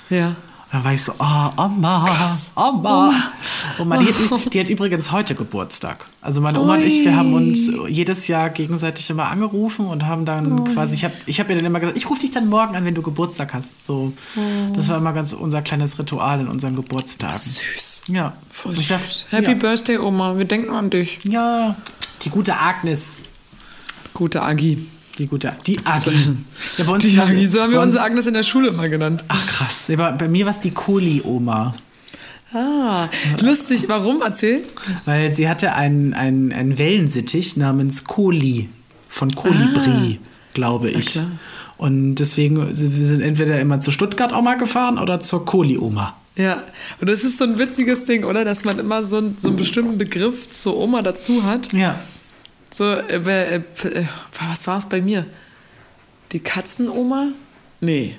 Ja. Dann war ich so, oh, Oma, Oma. Oma, die, hat, die hat übrigens heute Geburtstag. Also meine Oma und ich, wir haben uns jedes Jahr gegenseitig immer angerufen und haben dann quasi, ich habe ich hab ihr dann immer gesagt, ich rufe dich dann morgen an, wenn du Geburtstag hast. So, das war immer ganz unser kleines Ritual in unseren Geburtstagen. Süß. Ja. Voll süß. Happy ja. Birthday, Oma. Wir denken an dich. Ja, die gute Agnes. Gute Agi. Die gute, die Agi. Ja, bei uns Die Agi. So haben wir unsere Agnes in der Schule immer genannt. Ach krass, Ja, bei, mir war es die Kohli-Oma. Ah, lustig. Warum? Erzähl. Weil sie hatte einen, einen, einen Wellensittich namens Koli von Kolibri, glaube ich. klar. Und deswegen, wir sind entweder immer zur Stuttgart-Oma gefahren oder zur Koli-Oma. Ja, und das ist so ein witziges Ding, oder? Dass man immer so, einen- so einen bestimmten Begriff zur Oma dazu hat. Ja. So, äh, äh, äh, was war es bei mir? Die Katzenoma? Nee.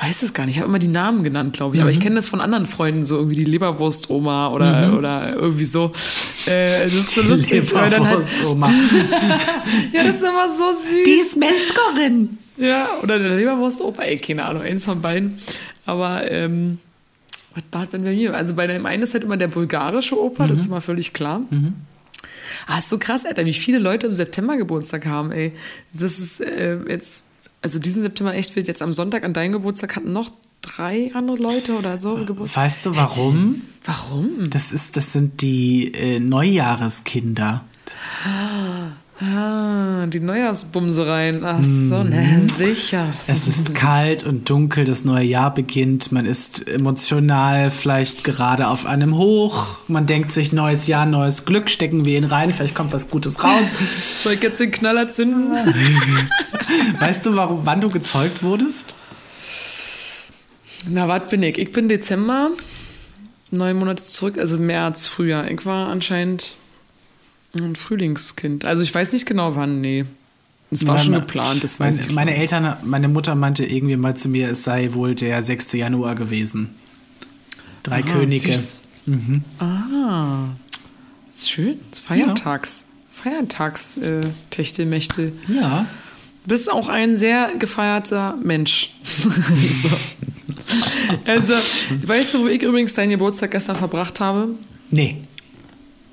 Weiß es gar nicht. Ich habe immer die Namen genannt, glaube ich. Aber ich kenne das von anderen Freunden, so irgendwie die Leberwurst-Oma oder, oder irgendwie so. Äh, das ist so lustig. halt, Leberwurst-Oma. ja, das ist immer so süß. Die ist Metzgerin. Ja, oder der Leberwurst-Opa, ey, keine Ahnung, eins von beiden. Aber, ähm, was war denn bei mir? Also bei dem einen ist halt immer der bulgarische Opa, das ist immer völlig klar. Ah, ist so krass, Alter, wie viele Leute im September Geburtstag haben, ey. Das ist äh, jetzt, also diesen September echt wild. Jetzt am Sonntag an deinem Geburtstag hatten noch drei andere Leute oder so Geburtstag. Weißt du warum? Warum? Das, ist, das sind die äh, Neujahreskinder. Ah, die Neujahrsbumsereien. Ach so, na sicher. Es ist kalt und dunkel, das neue Jahr beginnt. Man ist emotional vielleicht gerade auf einem Hoch. Man denkt sich, neues Jahr, neues Glück, stecken wir ihn rein, vielleicht kommt was Gutes raus. Soll ich jetzt den Knaller zünden? weißt du, warum, wann du gezeugt wurdest? Na, was bin ich? Ich bin Dezember, neun Monate zurück, also März, Frühjahr. Ich war anscheinend ein Frühlingskind. Also ich weiß nicht genau wann, nee. Es war schon Meine- geplant, das weiß meine, ich. Meine Eltern, meine Mutter meinte irgendwie mal zu mir, es sei wohl der 6. Januar gewesen. Drei Ah, Könige. süß. Ah, ist schön. Ist Feiertags. Feiertags, äh, Techtelmechtel. Ja. bist auch ein sehr gefeierter Mensch. so. Also, weißt du, wo ich übrigens deinen Geburtstag gestern verbracht habe? Nee.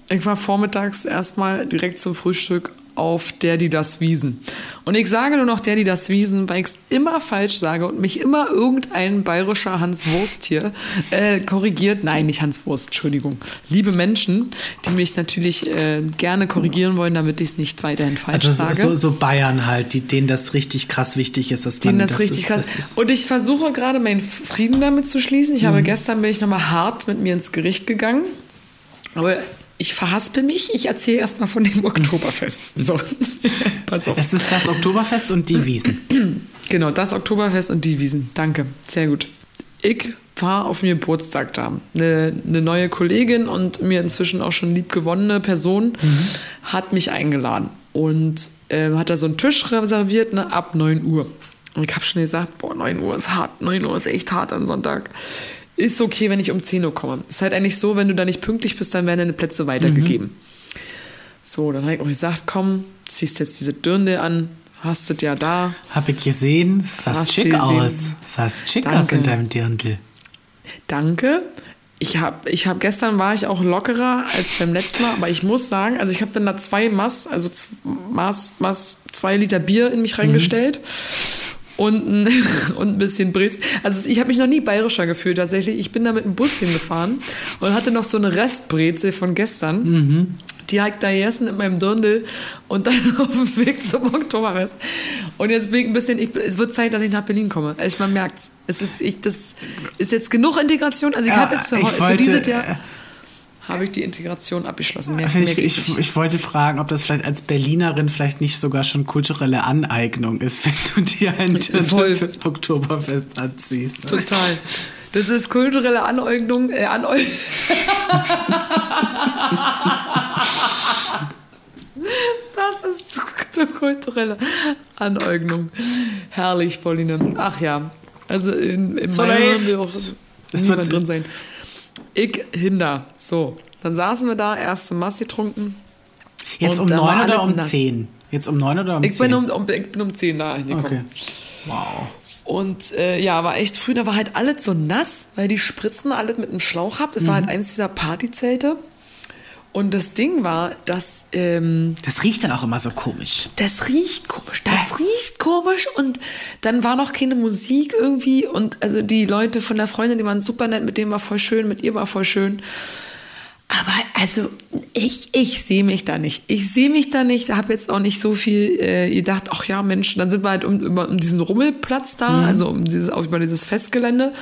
Ich war vormittags erstmal direkt zum Frühstück auf der, die das Wiesen. Und ich sage nur noch der, die das Wiesen, weil ich es immer falsch sage und mich immer irgendein bayerischer Hans Wurst hier äh, korrigiert. Nein, nicht Hans Wurst, Entschuldigung. Liebe Menschen, die mich natürlich äh, gerne korrigieren wollen, damit ich es nicht weiterhin falsch Also so, sage. so, so Bayern halt, die, denen das richtig krass wichtig ist, dass denen man das richtig ist, krass. das ist- Und ich versuche gerade meinen Frieden damit zu schließen. Ich Mhm. habe gestern bin ich nochmal hart mit mir ins Gericht gegangen. Aber ich verhaspel mich. Ich erzähle erstmal von dem Oktoberfest. So, pass auf. Es ist das Oktoberfest und die Wiesen. Genau, das Oktoberfest und die Wiesen. Danke, sehr gut. Ich war auf dem Geburtstag da. Eine, eine neue Kollegin und mir inzwischen auch schon liebgewonnene Person hat mich eingeladen und äh, hat da so einen Tisch reserviert ne, ab 9 Uhr. Und ich habe schon gesagt, boah, 9 Uhr ist hart, 9 Uhr ist echt hart am Sonntag. Ist okay, wenn ich um 10 Uhr komme. Ist halt eigentlich so, wenn du da nicht pünktlich bist, dann werden deine Plätze weitergegeben. So, dann habe ich auch gesagt, komm, ziehst jetzt diese Dirndl an, hast es ja da. Hab ich gesehen, sah Hast schick aus. Sah schick Danke. aus in deinem Dirndl. Danke. Ich habe ich hab gestern war ich auch lockerer als beim letzten Mal, aber ich muss sagen, also ich habe dann da zwei Maß, also Maß, Maß, zwei Liter Bier in mich reingestellt und, ein, und ein bisschen Brez. Also ich habe mich noch nie bayerischer gefühlt tatsächlich. Ich bin da mit dem Bus hingefahren und hatte noch so eine Restbrezel von gestern. Die habe ich da gegessen mit meinem Dirndl und dann auf dem Weg zum Oktoberfest. Und jetzt bin ich ein bisschen, ich, es wird Zeit, dass ich nach Berlin komme. Also man merkt es. ist, ich, das ist jetzt genug Integration. Also ich Ja, habe jetzt für, heu- für wollte, dieses äh, Jahr habe ich die Integration abgeschlossen. Mehr, Ich, ich, ich, wollte fragen, ob das vielleicht als Berlinerin vielleicht nicht sogar schon kulturelle Aneignung ist, wenn du dir ein Dirndl fürs Oktoberfest anziehst. Total. Das ist kulturelle Aneignung. Äh, Aneu das ist kulturelle Aneignung. Herrlich, Pauline. Ach ja. Also in, in So meinem will auch Es niemand wird- drin sein. Ich hinder. So. Dann saßen wir da, erste Mass getrunken. Jetzt um war neun oder um nass. zehn? Jetzt um neun oder um Ich zehn? bin um, um, ich bin um 10 da hingekommen. Okay. Wow. Und äh, ja, war echt früh, da war halt alles so nass, weil die Spritzen alles mit einem Schlauch habt. Das war Mhm. halt eins dieser Partyzelte. Und das Ding war, dass ähm, Das riecht dann auch immer so komisch. das riecht komisch, das riecht komisch. Und dann war noch keine Musik irgendwie. Und also die Leute von der Freundin, die waren super nett, mit denen war voll schön, mit ihr war voll schön. Aber also ich, ich sehe mich da nicht. Ich sehe mich da nicht. Habe jetzt auch nicht so viel äh, gedacht. Ach ja, Mensch, dann sind wir halt um, über, um diesen Rummelplatz da, also um dieses, auf, über dieses Festgelände.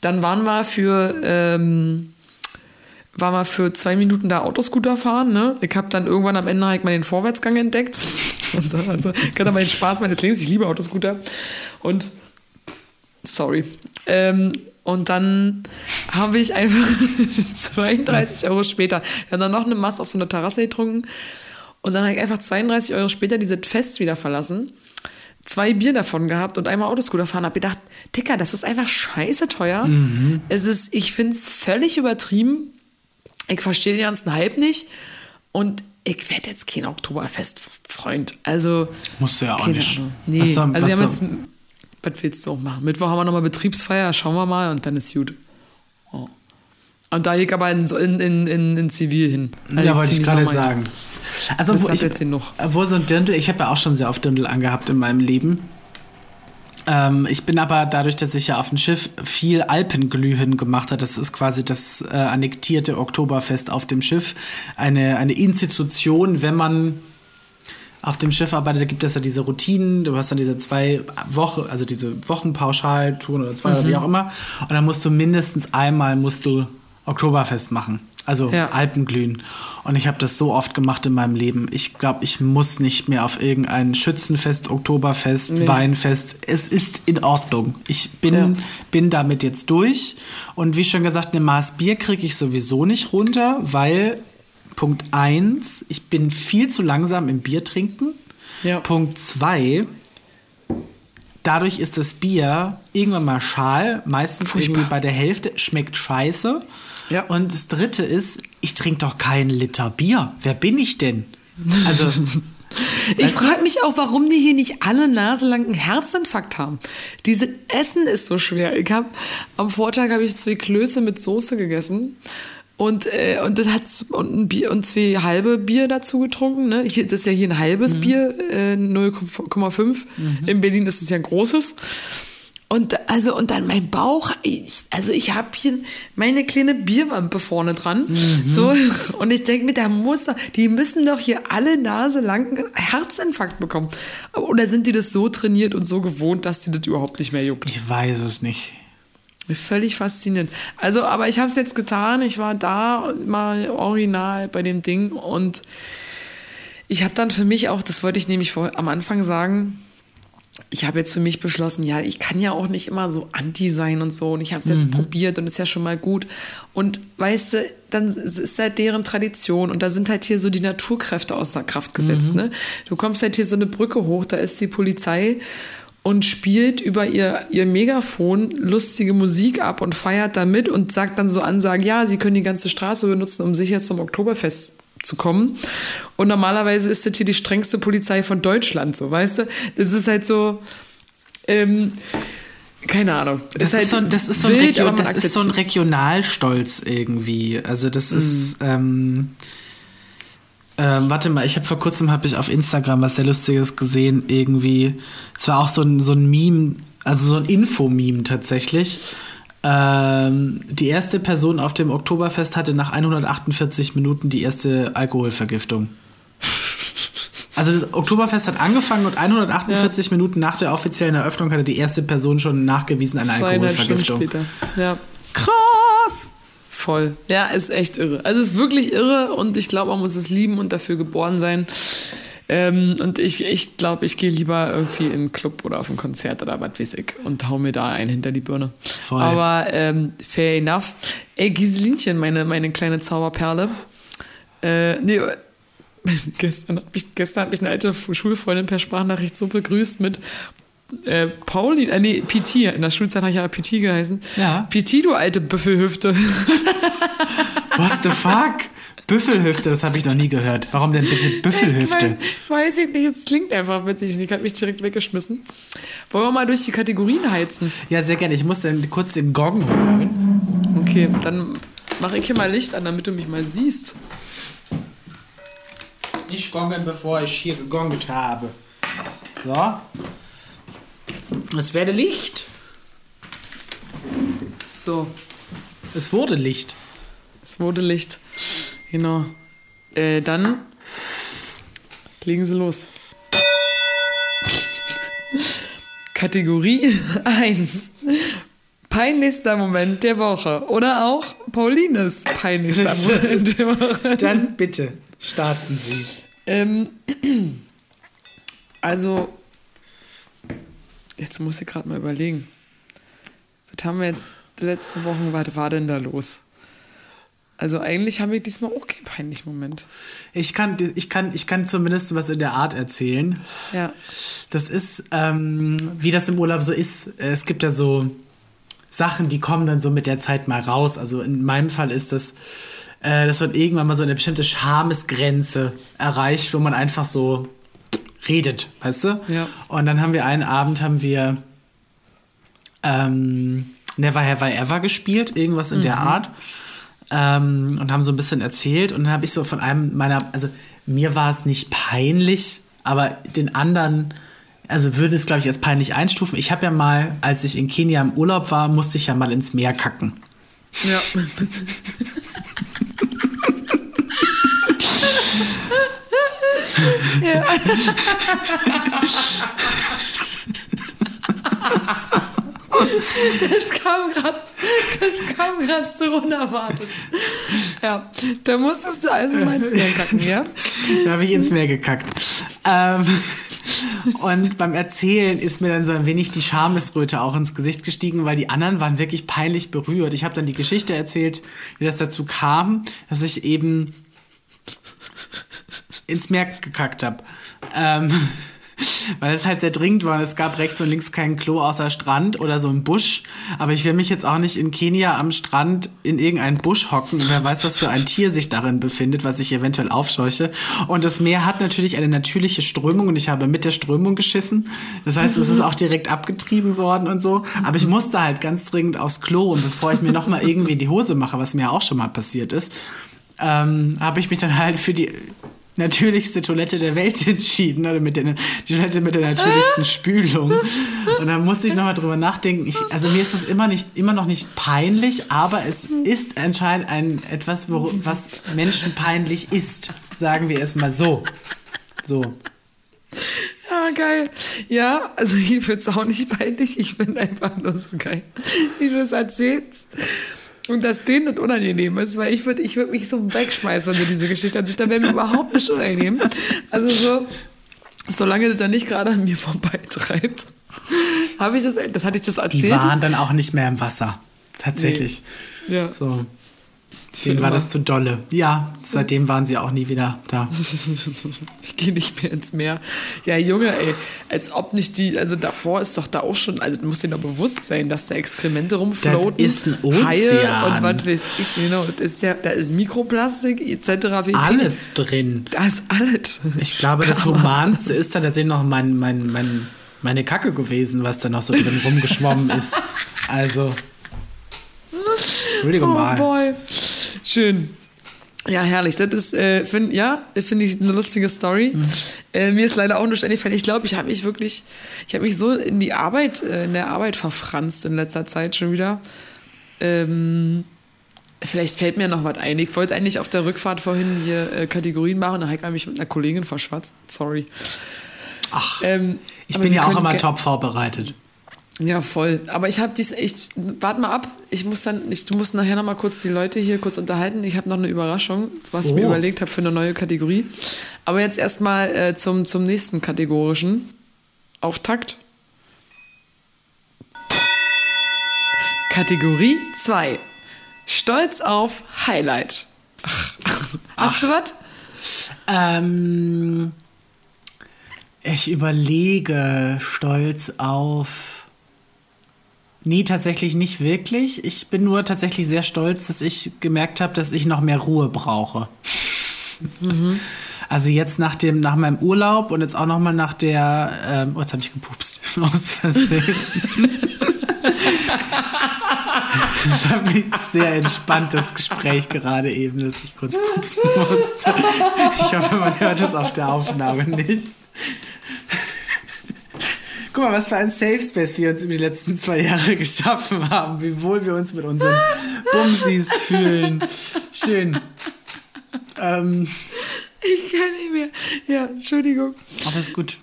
Dann waren wir für ähm, waren wir für zwei Minuten da Autoscooter fahren. Ne? Ich habe dann irgendwann am Ende halt mal den Vorwärtsgang entdeckt. Also, also ich hatte mal den Spaß meines Lebens. Ich liebe Autoscooter. Und sorry. Ähm, und dann habe ich einfach 32 Euro später, wir haben dann noch eine Masse auf so einer Terrasse getrunken und dann habe ich einfach 32 Euro später dieses Fest wieder verlassen, zwei Bier davon gehabt und einmal Autoscooter fahren, habe gedacht, Dicker, das ist einfach scheiße teuer. Es ist, ich finde es völlig übertrieben. Ich verstehe den ganzen Hype nicht und ich werde jetzt kein Oktoberfest-Freund. Also Musst du ja auch nicht. Ahnung. Nee, Was also wir was haben soll- jetzt, was willst du auch machen? Mittwoch haben wir nochmal Betriebsfeier, schauen wir mal und dann ist gut. Oh. Und da ich aber in, in, in, in, Zivil hin. Also ja, wollte ich gerade sagen. Also, Das wo, ich, jetzt noch. wo so ein Dirndl, ich habe ja auch schon sehr oft Dirndl angehabt in meinem Leben. Ähm, ich bin aber dadurch, dass ich ja auf dem Schiff viel Alpenglühen gemacht habe, das ist quasi das äh, annektierte Oktoberfest auf dem Schiff, eine, eine Institution, wenn man auf dem Schiff arbeitet, da gibt es ja diese Routinen, du hast dann diese zwei Wochen, also diese Wochenpauschaltouren oder zwei oder wie auch immer. Und dann musst du mindestens einmal musst du Oktoberfest machen. Also Ja. Alpenglühen. Und ich habe das so oft gemacht in meinem Leben. Ich glaube, ich muss nicht mehr auf irgendein Schützenfest, Oktoberfest, Nee. Weinfest. Es ist in Ordnung. Ich bin, Ja. bin damit jetzt durch. Und wie schon gesagt, eine Maß Bier kriege ich sowieso nicht runter, weil Punkt 1, ich bin viel zu langsam im Bier trinken. Ja. Punkt 2, dadurch ist das Bier irgendwann mal schal, meistens Furchtbar. irgendwie bei der Hälfte, schmeckt scheiße. Ja. Und das dritte ist, ich trinke doch keinen Liter Bier. Wer bin ich denn? Also, Ich frage mich auch, warum die hier nicht alle naselang einen Herzinfarkt haben. Diese Essen ist so schwer. Ich habe am Vortag habe ich zwei Klöße mit Soße gegessen. Und, äh, und das hat und, ein Bier, und zwei halbe Bier dazu getrunken. Ne? Hier, das ist ja hier ein halbes Bier, äh, 0,5. In Berlin ist es ja ein großes. Und also und dann mein Bauch, ich, also ich habe hier meine kleine Bierwampe vorne dran, so und ich denke mir, da muss die müssen doch hier alle Nase lang einen Herzinfarkt bekommen. Oder sind die das so trainiert und so gewohnt, dass die das überhaupt nicht mehr juckt? ich weiß es nicht. Völlig faszinierend. Also, aber ich habe es jetzt getan. Ich war da mal original bei dem Ding und ich habe dann für mich auch, das wollte ich nämlich vor, am Anfang sagen, ich habe jetzt für mich beschlossen, ja, ich kann ja auch nicht immer so anti sein und so. Und ich habe es jetzt probiert und ist ja schon mal gut. Und weißt du, dann ist halt deren Tradition und da sind halt hier so die Naturkräfte außer Kraft gesetzt. Ne? Du kommst halt hier so eine Brücke hoch, da ist die Polizei und spielt über ihr, ihr Megafon lustige Musik ab und feiert damit und sagt dann so Ansagen, ja, sie können die ganze Straße benutzen, um sicher zum Oktoberfest zu kommen. Und normalerweise ist das hier die strengste Polizei von Deutschland, so, weißt du? Das ist halt so, ähm, keine Ahnung. Das, halt ist, so, ein- das, ist, so ein, wild, Regio aber man das ist so ein. Regionalstolz irgendwie. Also das Mhm. ist, ähm, ähm, warte mal, ich habe vor kurzem habe ich auf Instagram was sehr Lustiges gesehen irgendwie. Es war auch so ein, so ein Meme, also so ein Info-Meme tatsächlich. Ähm, die erste Person auf dem Oktoberfest hatte nach 148 Minuten die erste Alkoholvergiftung. Also das Oktoberfest hat angefangen und 148 Minuten nach der offiziellen Eröffnung hatte die erste Person schon nachgewiesen eine Alkoholvergiftung. später. Ja. Krass! Voll. Ja, ist echt irre. Also es ist wirklich irre und ich glaube, man muss es lieben und dafür geboren sein. Ähm, und ich ich glaube, ich gehe lieber irgendwie in einen Club oder auf ein Konzert oder was weiß ich und hau mir da einen hinter die Birne. Voll. Aber ähm, fair enough. Ey, Giselinchen, meine, meine kleine Zauberperle. Äh, nee, gestern habe ich, gestern hab ich eine alte Schulfreundin per Sprachnachricht so begrüßt mit äh, Pauli, äh, nee, PT, in der Schulzeit habe ich ja PT geheißen. Ja. PT, du alte Büffelhüfte. What the fuck? Büffelhüfte, das habe ich noch nie gehört. Warum denn bitte Büffelhüfte? Ich weiß, weiß ich nicht, es klingt einfach witzig und ich habe mich direkt weggeschmissen. Wollen wir mal durch die Kategorien heizen? Ja, sehr gerne. Ich muss dann kurz den Gong holen. Okay, dann mache ich hier mal Licht an, damit du mich mal siehst. Nicht gongen, bevor ich hier gegongt habe. So. Es werde Licht. So, Es wurde Licht. es wurde Licht. Genau. Äh, dann legen Sie los. Kategorie 1. Peinlichster Moment der Woche. Oder auch Paulines peinlichster Moment der Woche. Dann bitte starten Sie. Ähm, also, jetzt muss ich gerade mal überlegen. Was haben wir jetzt die letzten Wochen, was war denn da los? Also eigentlich haben wir diesmal auch keinen peinlichen Moment. Ich kann, ich, kann, ich kann zumindest was in der Art erzählen. Ja. Das ist, ähm, wie das im Urlaub so ist. Es gibt ja so Sachen, die kommen dann so mit der Zeit mal raus. Also in meinem Fall ist das, äh, dass man irgendwann mal so eine bestimmte Schamesgrenze erreicht, wo man einfach so redet, weißt du? Ja. Und dann haben wir einen Abend, haben wir ähm, Never Have I Ever gespielt, irgendwas in der Art. Ähm, und haben so ein bisschen erzählt. Und dann habe ich so von einem meiner, also mir war es nicht peinlich, aber den anderen also würde es, glaube ich, als peinlich einstufen. Ich habe ja mal, als ich in Kenia im Urlaub war, musste ich ja mal ins Meer kacken. Ja. ja. Das kam gerade, das kam gerade so unerwartet. Ja, da musstest du also mal ins Meer kacken, ja? Da habe ich ins Meer gekackt. Ähm, und beim Erzählen ist mir dann so ein wenig die Schamesröte auch ins Gesicht gestiegen, weil die anderen waren wirklich peinlich berührt. Ich habe dann die Geschichte erzählt, wie das dazu kam, dass ich eben ins Meer gekackt habe. Ähm, weil es halt sehr dringend war. Es gab rechts und links kein Klo außer Strand oder so ein Busch. Aber ich will mich jetzt auch nicht in Kenia am Strand in irgendeinen Busch hocken. Und wer weiß, was für ein Tier sich darin befindet, was ich eventuell aufscheuche. Und das Meer hat natürlich eine natürliche Strömung und ich habe mit der Strömung geschissen. Das heißt, es ist auch direkt abgetrieben worden und so. Aber ich musste halt ganz dringend aufs Klo. Und bevor ich mir nochmal irgendwie die Hose mache, was mir auch schon mal passiert ist, ähm, habe ich mich dann halt für die natürlichste Toilette der Welt entschieden, oder mit der die Toilette mit der natürlichsten Spülung. Und dann musste ich nochmal drüber nachdenken. Ich, also mir ist das immer nicht, immer noch nicht peinlich, aber es ist anscheinend ein etwas, wo, was Menschen peinlich ist. Sagen wir es mal so. So. Ja, geil. Ja, also ich finde es auch nicht peinlich. Ich finde einfach nur so geil, wie du es erzählst. Und dass denen das unangenehm ist, weil ich würde ich würd mich so wegschmeißen, wenn du diese Geschichte erzählst. Da wäre mir überhaupt nicht unangenehm. Also so, solange das dann nicht gerade an mir vorbeitreibt, habe ich das, das hatte ich das erzählt. Die waren dann auch nicht mehr im Wasser. Tatsächlich. Nee. Ja. So. Denen war das zu dolle. Ja, seitdem waren sie auch nie wieder da. ich gehe nicht mehr ins Meer. Ja, Junge, ey, als ob nicht die, also davor ist doch da auch schon, also muss dir doch bewusst sein, dass da Exkremente rumfloaten. Das ist ein Ozean. Haie und was weiß ich, genau, das ist ja, da ist Mikroplastik etc. pp. Alles drin. Da ist alles. Ich glaube, das Humanste ist dann tatsächlich noch mein, mein, mein, meine Kacke gewesen, was da noch so drin rumgeschwommen ist. Also. Entschuldigung Oh mal. boy. Schön. Ja, herrlich. Das ist, äh, find, ja, finde ich eine lustige Story. Mhm. Äh, mir ist leider auch nicht eingefallen. Ich glaube, ich habe mich wirklich, ich habe mich so in die Arbeit, äh, in der Arbeit verfranst in letzter Zeit schon wieder. Ähm, vielleicht fällt mir noch was ein. Ich wollte eigentlich auf der Rückfahrt vorhin hier äh, Kategorien machen, da habe ich mich mit einer Kollegin verschwatzt. Sorry. Ach, Ähm, ich bin ja auch immer top vorbereitet. Ja, voll. Aber ich habe dies, ich, warte mal ab. Ich muss dann, ich, du musst nachher noch mal kurz die Leute hier kurz unterhalten. Ich habe noch eine Überraschung, was ich mir Oh. überlegt habe für eine neue Kategorie. Aber jetzt erstmal äh, zum, zum nächsten kategorischen Auftakt. Kategorie 2. Stolz auf Highlight. Ach, hast du was? Ähm, ich überlege stolz auf. Nee, tatsächlich nicht wirklich. Ich bin nur tatsächlich sehr stolz, dass ich gemerkt habe, dass ich noch mehr Ruhe brauche. Also jetzt nach dem, nach meinem Urlaub und jetzt auch noch mal nach der, ähm, oh, jetzt habe ich gepupst aus Versehen. Das war ein sehr entspanntes Gespräch gerade eben, dass ich kurz pupsen musste. Ich hoffe, man hört es auf der Aufnahme nicht. Guck mal, was für ein Safe Space wir uns über die letzten zwei Jahre geschaffen haben, wie wohl wir uns mit unseren Bumsis fühlen. Schön. Ähm, Ich kann nicht mehr. Ja, Entschuldigung. alles gut.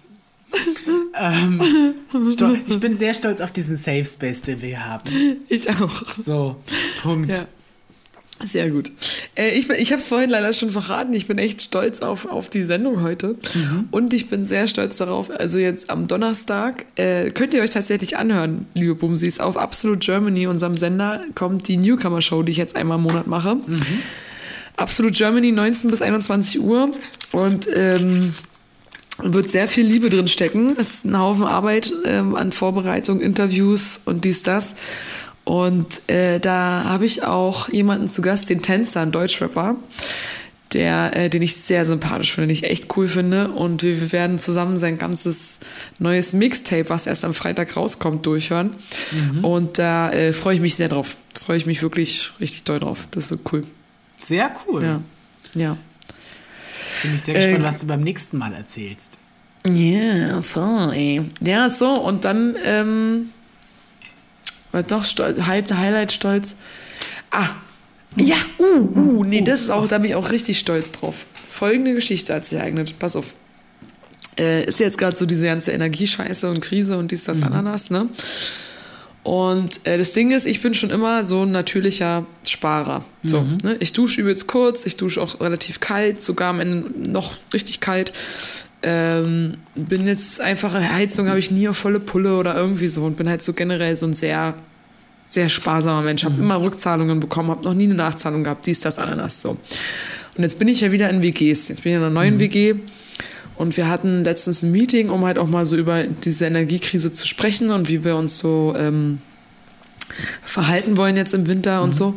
ähm, ich bin sehr stolz auf diesen Safe Space, den wir haben. Ich auch. So, Punkt. Ja. Sehr gut. Äh, ich ich habe es vorhin leider schon verraten. Ich bin echt stolz auf, auf die Sendung heute. Und ich bin sehr stolz darauf. Also jetzt am Donnerstag äh, könnt ihr euch tatsächlich anhören, liebe Bumsis. Auf Absolute Germany, unserem Sender, kommt die Newcomer-Show, die ich jetzt einmal im Monat mache. Absolute Germany, 19 bis 21 Uhr. Und ähm, wird sehr viel Liebe drin stecken. Es ist ein Haufen Arbeit ähm, an Vorbereitung, Interviews und dies, das. Und äh, da habe ich auch jemanden zu Gast, den Tänzer, einen Deutschrapper, der, äh, den ich sehr sympathisch finde, den ich echt cool finde. Und wir, wir werden zusammen sein ganzes neues Mixtape, was erst am Freitag rauskommt, durchhören. Und da äh, freue ich mich sehr drauf. Freue ich mich wirklich richtig doll drauf. Das wird cool. Sehr cool. Ja. Ja. Bin ich sehr gespannt, Äh, was du beim nächsten Mal erzählst. Yeah, voll. Ja, so, und dann, ähm, war doch stolz, Highlight stolz. Ah, ja, uh, uh, nee, das ist auch, da bin ich auch richtig stolz drauf. Folgende Geschichte hat sich ereignet. Pass auf. Äh, ist jetzt gerade so diese ganze Energiescheiße und Krise und dies, das, Ananas, ne? Und äh, das Ding ist, ich bin schon immer so ein natürlicher Sparer. So, ne? Ich dusche übelst kurz, ich dusche auch relativ kalt, sogar am Ende noch richtig kalt. Ähm, bin jetzt einfach, Heizung habe ich nie auf volle Pulle oder irgendwie so und bin halt so generell so ein sehr, sehr sparsamer Mensch. Habe immer Rückzahlungen bekommen, habe noch nie eine Nachzahlung gehabt, dies, das, Ananas, so. Und jetzt bin ich ja wieder in WGs. Jetzt bin ich in einer neuen WG und wir hatten letztens ein Meeting, um halt auch mal so über diese Energiekrise zu sprechen und wie wir uns so ähm, verhalten wollen jetzt im Winter und so.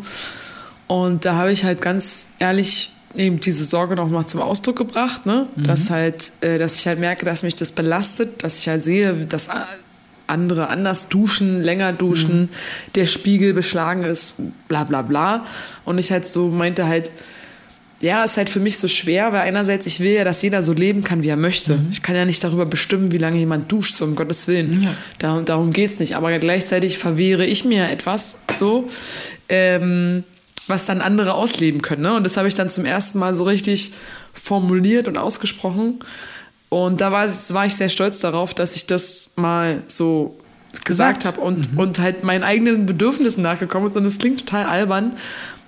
Und da habe ich halt ganz ehrlich eben diese Sorge noch mal zum Ausdruck gebracht, ne? Dass halt, äh, dass ich halt merke, dass mich das belastet, dass ich halt sehe, dass andere anders duschen, länger duschen, der Spiegel beschlagen ist, bla bla bla. Und ich halt so meinte halt, ja, ist halt für mich so schwer, weil einerseits ich will ja, dass jeder so leben kann, wie er möchte. Ich kann ja nicht darüber bestimmen, wie lange jemand duscht, so um Gottes Willen. Da, darum geht's nicht. Aber gleichzeitig verwehre ich mir etwas so, ähm, was dann andere ausleben können. Ne? Und das habe ich dann zum ersten Mal so richtig formuliert und ausgesprochen. Und da war, war ich sehr stolz darauf, dass ich das mal so gesagt Gesagt. habe und, und halt meinen eigenen Bedürfnissen nachgekommen ist. Und das klingt total albern.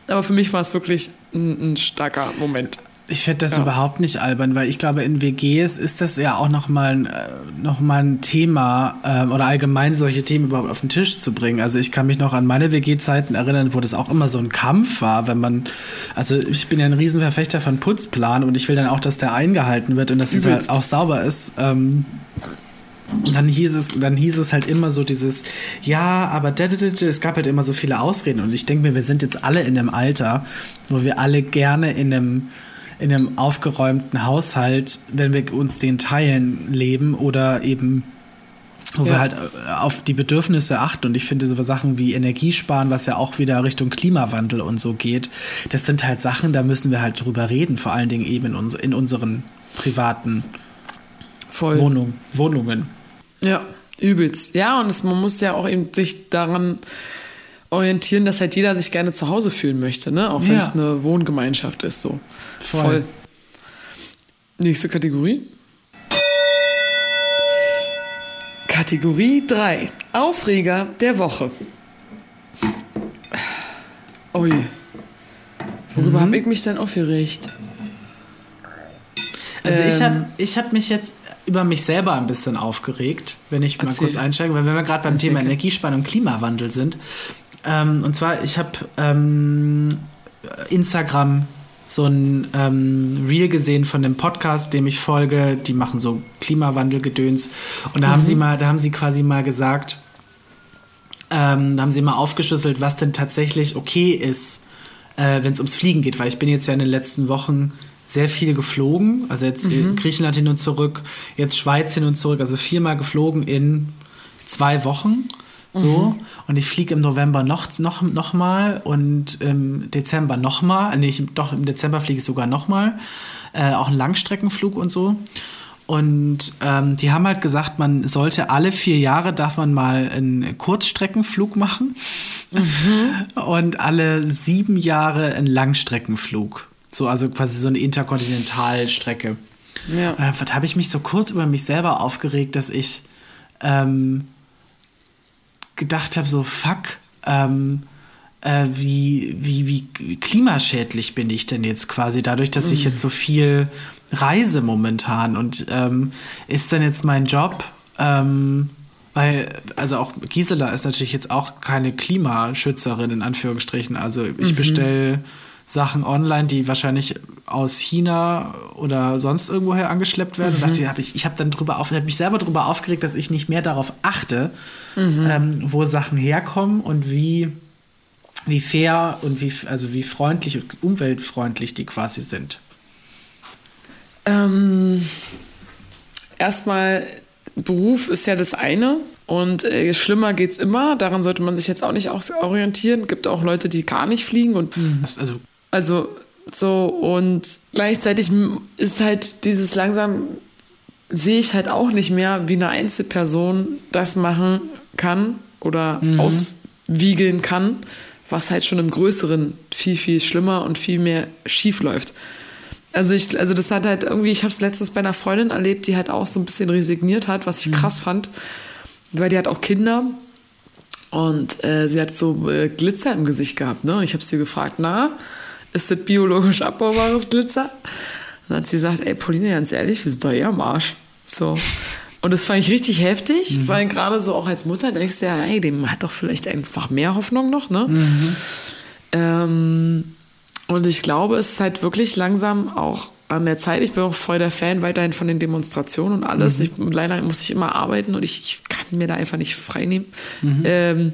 Aber für mich war es wirklich ein, ein starker Moment. Ich finde das Ja. überhaupt nicht albern, weil ich glaube, in WGs ist das ja auch nochmal äh, noch mal ein Thema ähm, oder allgemein solche Themen überhaupt auf den Tisch zu bringen. Also ich kann mich noch an meine WG-Zeiten erinnern, wo das auch immer so ein Kampf war, wenn man, also ich bin ja ein Riesenverfechter von Putzplan und ich will dann auch, dass der eingehalten wird und dass es halt auch sauber ist. Ähm, und dann hieß es, dann hieß es halt immer so dieses, ja, aber da, da, da, da. es gab halt immer so viele Ausreden. Und ich denke mir, wir sind jetzt alle in einem Alter, wo wir alle gerne in einem, in einem aufgeräumten Haushalt, wenn wir uns den teilen, leben oder eben wo wir Ja. halt äh, auf die Bedürfnisse achten. Und ich finde so Sachen wie Energiesparen, was ja auch wieder Richtung Klimawandel und so geht, das sind halt Sachen, da müssen wir halt drüber reden, vor allen Dingen eben in, uns, in unseren privaten Voll. Wohnung, Wohnungen. Ja, übelst. Ja, und es, man muss ja auch eben sich daran orientieren, dass halt jeder sich gerne zu Hause fühlen möchte, ne? Auch wenn Ja. es eine Wohngemeinschaft ist, so. Voll. Nächste Kategorie. Kategorie 3. Aufreger der Woche. Ui. Worüber Mhm. habe ich mich denn aufgeregt? Also ich Ähm. habe ich hab mich jetzt über mich selber ein bisschen aufgeregt, wenn ich mal Erzähl. kurz einsteige, weil wenn wir gerade beim Erzähl, Thema. Energiespannung und Klimawandel sind. Ähm, und zwar, ich habe ähm, Instagram so ein ähm, Reel gesehen von dem Podcast, dem ich folge. Die machen so Klimawandelgedöns. Und da haben Mhm. sie mal, da haben sie quasi mal gesagt, ähm, da haben sie mal aufgeschlüsselt, was denn tatsächlich okay ist, äh, wenn es ums Fliegen geht, weil ich bin jetzt ja in den letzten Wochen sehr viel geflogen, also jetzt in Griechenland hin und zurück, jetzt Schweiz hin und zurück, also viermal geflogen in zwei Wochen. So, und ich fliege im November noch, noch, noch mal und im Dezember noch mal. Nee, ich, doch, im Dezember fliege ich sogar noch mal. Äh, auch einen Langstreckenflug und so. Und ähm, die haben halt gesagt, man sollte alle vier Jahre darf man mal einen Kurzstreckenflug machen und alle sieben Jahre einen Langstreckenflug. So, also quasi so eine Interkontinentalstrecke. Ja. Und dann habe ich mich so kurz über mich selber aufgeregt, dass ich ähm, gedacht habe, so fuck, ähm, äh, wie, wie, wie klimaschädlich bin ich denn jetzt quasi dadurch, dass ich jetzt so viel reise momentan? Und ähm, ist dann jetzt mein Job, ähm, weil, also auch Gisela ist natürlich jetzt auch keine Klimaschützerin in Anführungsstrichen. Also ich bestelle Sachen online, die wahrscheinlich aus China oder sonst irgendwoher angeschleppt werden. Und dachte, hab ich, ich habe dann drüber auf, hab mich selber darüber aufgeregt, dass ich nicht mehr darauf achte, ähm, wo Sachen herkommen und wie, wie fair und wie, also wie freundlich und umweltfreundlich die quasi sind. Ähm, erstmal, Beruf ist ja das eine und äh, schlimmer geht's immer. Daran sollte man sich jetzt auch nicht orientieren. Gibt auch Leute, die gar nicht fliegen und Das- Also also so und gleichzeitig ist halt dieses langsam sehe ich halt auch nicht mehr, wie eine Einzelperson das machen kann oder auswiegeln kann, was halt schon im Größeren viel, viel schlimmer und viel mehr schief läuft. Also ich, also das hat halt irgendwie, ich habe es letztens bei einer Freundin erlebt, die halt auch so ein bisschen resigniert hat, was ich krass fand, weil die hat auch Kinder und äh, sie hat so äh, Glitzer im Gesicht gehabt. Ne? Ich habe sie gefragt, na, ist das biologisch abbaubares Glitzer? Und dann hat sie gesagt, ey Pauline, ganz ehrlich, wir sind doch eher am Arsch. So. Und das fand ich richtig heftig, weil gerade so auch als Mutter denkst du ja, hey, dem hat doch vielleicht einfach mehr Hoffnung noch, ne? Ähm, und ich glaube, es ist halt wirklich langsam auch an der Zeit. Ich bin auch voll der Fan weiterhin von den Demonstrationen und alles. Ich, leider muss ich immer arbeiten und ich, ich kann mir da einfach nicht frei nehmen. Ähm,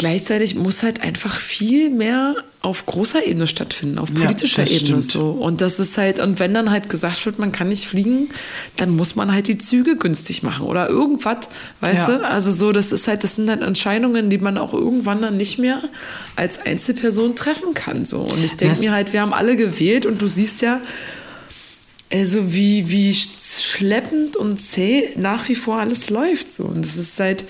gleichzeitig muss halt einfach viel mehr auf großer Ebene stattfinden, auf Ja, politischer das Ebene stimmt. so. Und das ist halt, und wenn dann halt gesagt wird, man kann nicht fliegen, dann muss man halt die Züge günstig machen oder irgendwas, weißt Ja. du? Also so, das ist halt, das sind halt Entscheidungen, die man auch irgendwann dann nicht mehr als Einzelperson treffen kann. So. Und ich denke mir halt, wir haben alle gewählt und du siehst ja, also wie, wie schleppend und zäh nach wie vor alles läuft. So. Und das ist halt,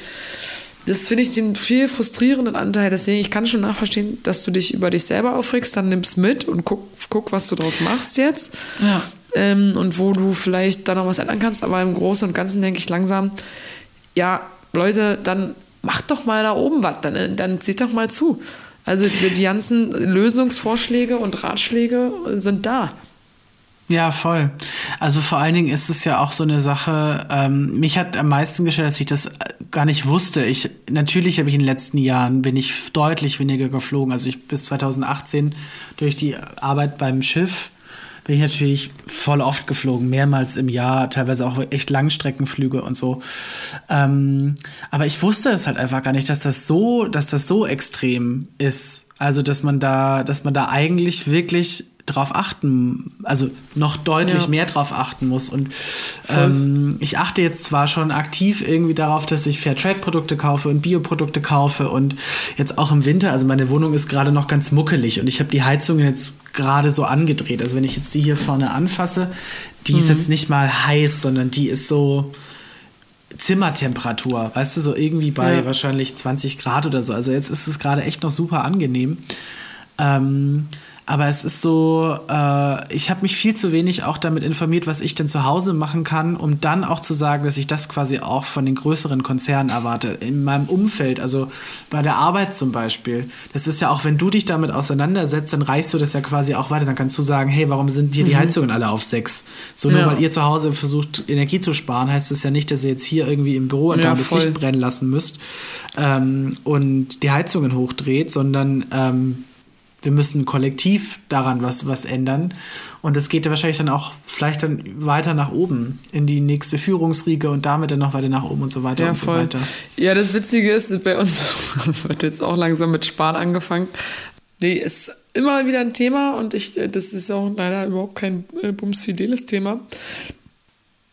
das finde ich den viel frustrierenden Anteil. Deswegen, ich kann schon nachverstehen, dass du dich über dich selber aufregst, dann nimm's mit und guck, guck was du draus machst jetzt. Ja. Ähm, und wo du vielleicht dann noch was ändern kannst. Aber im Großen und Ganzen denke ich langsam, ja, Leute, dann macht doch mal da oben was, dann, dann seht doch mal zu. Also die, die ganzen Lösungsvorschläge und Ratschläge sind da. Ja, voll. Also vor allen Dingen ist es ja auch so eine Sache, ähm, mich hat am meisten gestellt, dass ich das äh, gar nicht wusste. Ich, natürlich habe ich in den letzten Jahren, bin ich deutlich weniger geflogen. Also ich bis 2018 durch die Arbeit beim Schiff bin ich natürlich voll oft geflogen, mehrmals im Jahr, teilweise auch echt Langstreckenflüge und so. Ähm, aber ich wusste es halt einfach gar nicht, dass das so, dass das so extrem ist. Also, dass man da, dass man da eigentlich wirklich drauf achten, also noch deutlich Ja. mehr drauf achten muss. Und ähm, ich achte jetzt zwar schon aktiv irgendwie darauf, dass ich Fairtrade-Produkte kaufe und Bioprodukte kaufe und jetzt auch im Winter, also meine Wohnung ist gerade noch ganz muckelig und ich habe die Heizungen jetzt gerade so angedreht. Also wenn ich jetzt die hier vorne anfasse, die ist jetzt nicht mal heiß, sondern die ist so Zimmertemperatur, weißt du, so irgendwie bei Ja. wahrscheinlich 20 Grad oder so. Also jetzt ist es gerade echt noch super angenehm. Ähm, aber es ist so, äh, ich habe mich viel zu wenig auch damit informiert, was ich denn zu Hause machen kann, um dann auch zu sagen, dass ich das quasi auch von den größeren Konzernen erwarte. In meinem Umfeld, also bei der Arbeit zum Beispiel. Das ist ja auch, wenn du dich damit auseinandersetzt, dann reichst du das ja quasi auch weiter. Dann kannst du sagen, hey, warum sind hier die Heizungen alle auf sechs? So nur Ja. weil ihr zu Hause versucht, Energie zu sparen, heißt das ja nicht, dass ihr jetzt hier irgendwie im Büro Ja, ja, das. Licht brennen lassen müsst ähm, und die Heizungen hochdreht, sondern ähm, wir müssen kollektiv daran was, was ändern. Und das geht ja wahrscheinlich dann auch vielleicht dann weiter nach oben in die nächste Führungsriege und damit dann noch weiter nach oben und so weiter Ja, und so voll. weiter. Ja, das Witzige ist, bei uns wird jetzt auch langsam mit Sparen angefangen. Nee, ist immer wieder ein Thema und ich, äh, das ist auch leider überhaupt kein äh, bumsfideles Thema.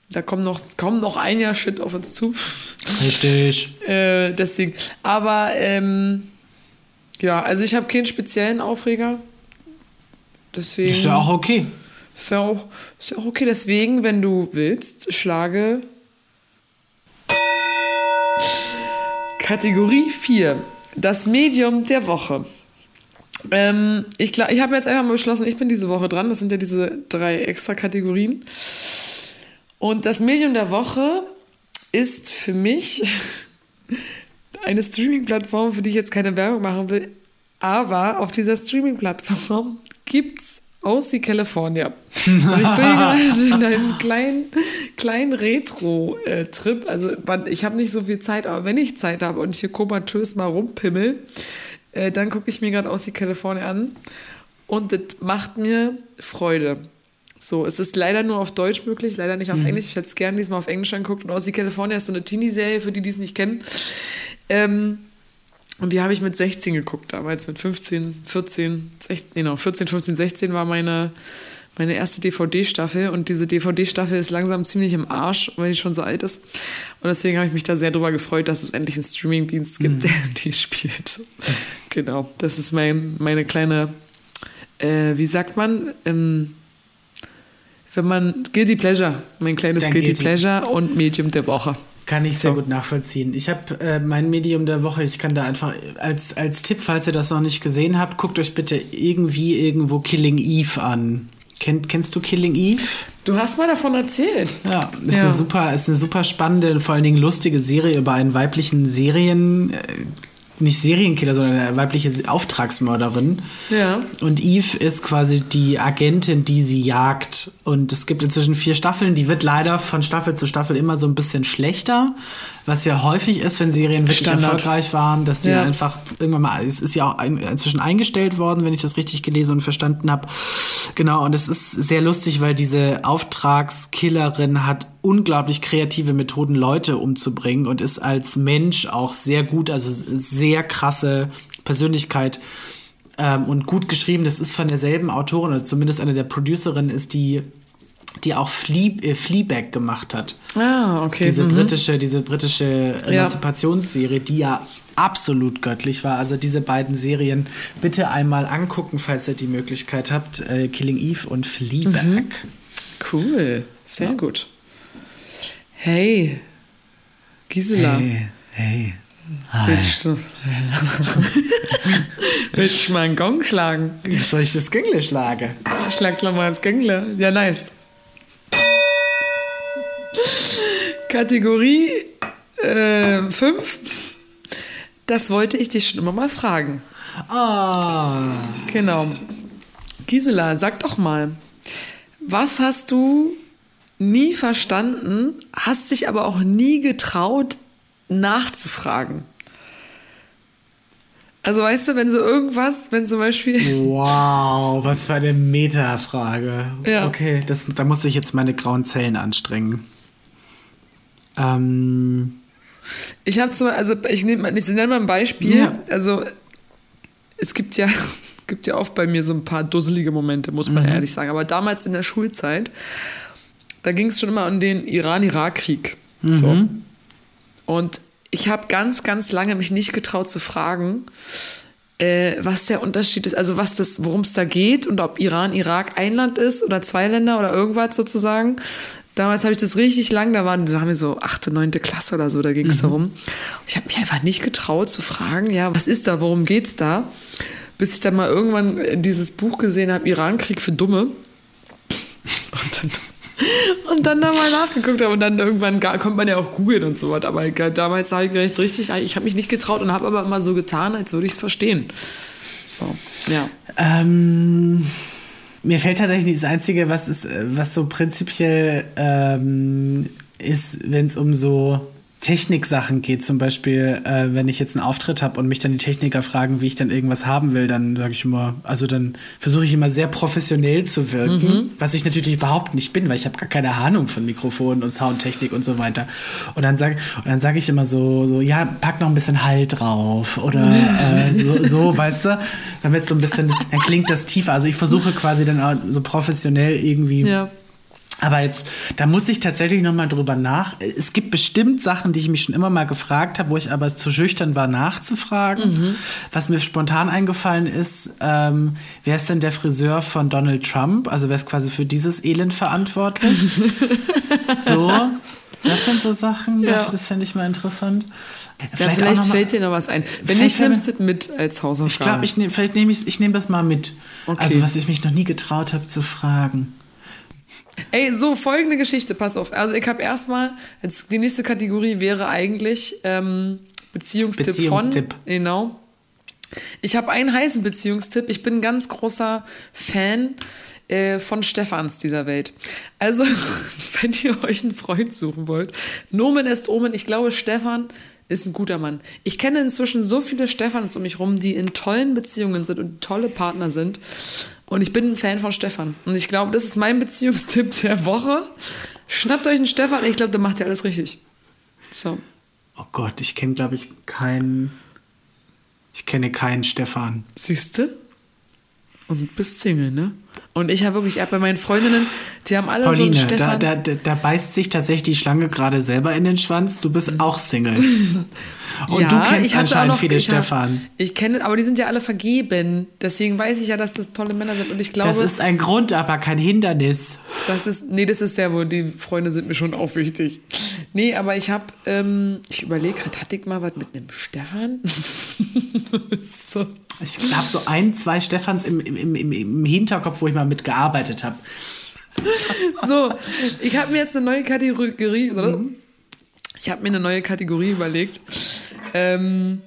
Da kommen noch, kommen noch ein Jahr Shit auf uns zu. Richtig. Äh, deswegen. Aber ähm, ja, also ich habe keinen speziellen Aufreger. Deswegen. Ist ja auch okay. Ist ja auch, ist ja auch okay. Deswegen, wenn du willst, schlage Kategorie 4. Das Medium der Woche. Ähm, ich glaub, ich habe jetzt einfach mal beschlossen, ich bin diese Woche dran. Das sind ja diese drei extra Kategorien. Und das Medium der Woche ist für mich eine Streaming-Plattform, für die ich jetzt keine Werbung machen will. Aber auf dieser Streaming-Plattform gibt's Aussie California. Und ich bin gerade in einem kleinen, kleinen Retro-Trip. Also ich habe nicht so viel Zeit, aber wenn ich Zeit habe und ich hier komatös mal rumpimmel, äh, dann gucke ich mir gerade Aussie California an. Und das macht mir Freude. So, es ist leider nur auf Deutsch möglich, leider nicht auf Englisch. Ich hätte es gerne diesmal auf Englisch angeguckt. Und Aussie California ist so eine Teenie-Serie, für die, die es nicht kennen. Ähm, und die habe ich mit 16 geguckt, damals mit 15, 14, 16, genau, 14, 15, 16 war meine, meine erste DVD-Staffel und diese DVD-Staffel ist langsam ziemlich im Arsch, weil die schon so alt ist. Und deswegen habe ich mich da sehr drüber gefreut, dass es endlich einen Streaming-Dienst gibt, der die spielt. Genau, das ist mein, meine kleine, äh, wie sagt man, ähm, Wenn man Guilty Pleasure, mein kleines Guilty Guilty. Pleasure und Medium der Woche. Kann ich sehr So. gut nachvollziehen. Ich habe äh, mein Medium der Woche, ich kann da einfach als, als Tipp, falls ihr das noch nicht gesehen habt, guckt euch bitte irgendwie irgendwo Killing Eve an. Kennt, kennst du Killing Eve? Du hast mal davon erzählt. Ja, ist, Ja. Eine super, ist eine super spannende, vor allen Dingen lustige Serie über einen weiblichen Serien, äh, nicht Serienkiller, sondern eine weibliche Auftragsmörderin. Ja. Und Eve ist quasi die Agentin, die sie jagt. Und es gibt inzwischen vier Staffeln. Die wird leider von Staffel zu Staffel immer so ein bisschen schlechter. Was ja häufig ist, wenn Serien wirklich Standard. erfolgreich waren, dass die Ja. einfach irgendwann mal, es ist ja auch inzwischen eingestellt worden, wenn ich das richtig gelesen und verstanden habe. Genau, und es ist sehr lustig, weil diese Auftragskillerin hat unglaublich kreative Methoden, Leute umzubringen und ist als Mensch auch sehr gut, also sehr krasse Persönlichkeit ähm, und gut geschrieben. Das ist von derselben Autorin, oder zumindest eine der Producerinnen ist, die die auch Flee, äh, Fleabag gemacht hat. Ah, okay. Diese mhm. britische, diese britische Ja. Emanzipationsserie, die ja absolut göttlich war. Also diese beiden Serien bitte einmal angucken, falls ihr die Möglichkeit habt. Äh, Killing Eve und Fleabag. Mhm. Cool. Sehr gut. Hey, Gisela. Hey, hey. Willst du, willst du mal einen Gong schlagen? Soll ich das Gängle schlagen? Schlag doch mal ins Gängle. Ja, nice. Kategorie 5. das wollte ich dich schon immer mal fragen. Ah. Genau. Gisela, sag doch mal, was hast du nie verstanden, hast dich aber auch nie getraut, nachzufragen? Also weißt du, wenn so irgendwas, wenn zum Beispiel... Wow, was für eine Meta-Frage. Ja. Okay, das, da muss ich jetzt meine grauen Zellen anstrengen. Ähm, Ich habe so, also ich nehme ich nenne mal ein Beispiel. Ja. Also es gibt ja, gibt ja oft bei mir so ein paar dusselige Momente, muss man ehrlich sagen. Aber damals in der Schulzeit, da ging es schon immer um den Iran-Irak-Krieg. So. Und ich habe ganz, ganz lange mich nicht getraut zu fragen, äh, was der Unterschied ist, also was das, worum es da geht und ob Iran, Irak ein Land ist oder zwei Länder oder irgendwas sozusagen. Damals habe ich das richtig lang, da waren, haben wir so achte, neunte Klasse oder so, da ging es darum. Ich habe mich einfach nicht getraut zu fragen, ja, was ist da, worum geht's da? Bis ich dann mal irgendwann äh, dieses Buch gesehen habe, Iran-Krieg für Dumme. Und dann, und dann da mal nachgeguckt habe und dann irgendwann gar, kommt man ja auch googeln und so was. Aber ich- damals habe ich recht richtig, ich habe mich nicht getraut und habe aber immer so getan, als würde ich es verstehen. So, ja. ähm, mir fällt tatsächlich das Einzige, was, ist, äh, was so prinzipiell ähm, ist, wenn es um so Techniksachen geht, zum Beispiel, äh, wenn ich jetzt einen Auftritt habe und mich dann die Techniker fragen, wie ich dann irgendwas haben will, dann sage ich immer, also dann versuche ich immer sehr professionell zu wirken, was ich natürlich überhaupt nicht bin, weil ich habe gar keine Ahnung von Mikrofonen und Soundtechnik und so weiter. Und dann sage und dann sage ich immer so, so, ja, pack noch ein bisschen Hall drauf oder äh, so, so, weißt du, damit so ein bisschen, dann klingt das tiefer. Also ich versuche quasi dann so professionell irgendwie Ja. Aber jetzt, da muss ich tatsächlich noch mal drüber nach. Es gibt bestimmt Sachen, die ich mich schon immer mal gefragt habe, wo ich aber zu schüchtern war, nachzufragen. Was mir spontan eingefallen ist, ähm, wer ist denn der Friseur von Donald Trump? Also wer ist quasi für dieses Elend verantwortlich? so, das sind so Sachen, Ja. das, das fände ich mal interessant. Vielleicht, ja, vielleicht mal- fällt dir noch was ein. Wenn nicht, nimmst du es mit als Hausaufgabe. Ich glaube, ich nehm, vielleicht nehme ich, ich nehm das mal mit. Okay. Also was ich mich noch nie getraut habe zu fragen. Ey, so folgende Geschichte, pass auf. Also ich habe erstmal, jetzt die nächste Kategorie wäre eigentlich ähm, Beziehungstipp, Beziehungstipp. von. Genau. Ich habe einen heißen Beziehungstipp. Ich bin ein ganz großer Fan äh, von Stefans dieser Welt. Also, wenn ihr euch einen Freund suchen wollt, Nomen est Omen. Ich glaube, Stefan ist ein guter Mann. Ich kenne inzwischen so viele Stefans um mich rum, die in tollen Beziehungen sind und tolle Partner sind. Und ich bin ein Fan von Stefan. Und ich glaube, das ist mein Beziehungstipp der Woche. Schnappt euch einen Stefan. Ich glaube, der macht ja alles richtig. So. Oh Gott, ich kenne, glaube ich, keinen. Ich kenne keinen Stefan. Siehst du? Und bist Single, ne? Und ich habe wirklich, ich hab bei meinen Freundinnen, Die haben alle Pauline, so einen Stefan. da, da, da beißt sich tatsächlich die Schlange gerade selber in den Schwanz. Du bist auch Single. Und ja, du kennst anscheinend noch, viele ich hab- Stefans. Ich kenne, aber die sind ja alle vergeben. Deswegen weiß ich ja, dass das tolle Männer sind. Und ich glaube, Das ist ein Grund, aber kein Hindernis. Das ist, nee, das ist sehr wohl, die Freunde sind mir schon auch wichtig. Nee, aber ich habe, ähm, ich überlege gerade, hatte ich mal was mit einem Stefan? so. Ich habe so ein, zwei Stefans im, im, im, im Hinterkopf, wo ich mal mitgearbeitet habe. so, ich habe mir jetzt eine neue Kategorie, oder? Ich habe mir eine neue Kategorie überlegt. Ähm,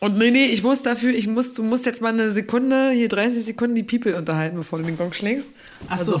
und nee, nee, ich muss dafür, ich muss, du musst jetzt mal eine Sekunde, hier 30 Sekunden die People unterhalten, bevor du den Gong schlägst. Ach so. La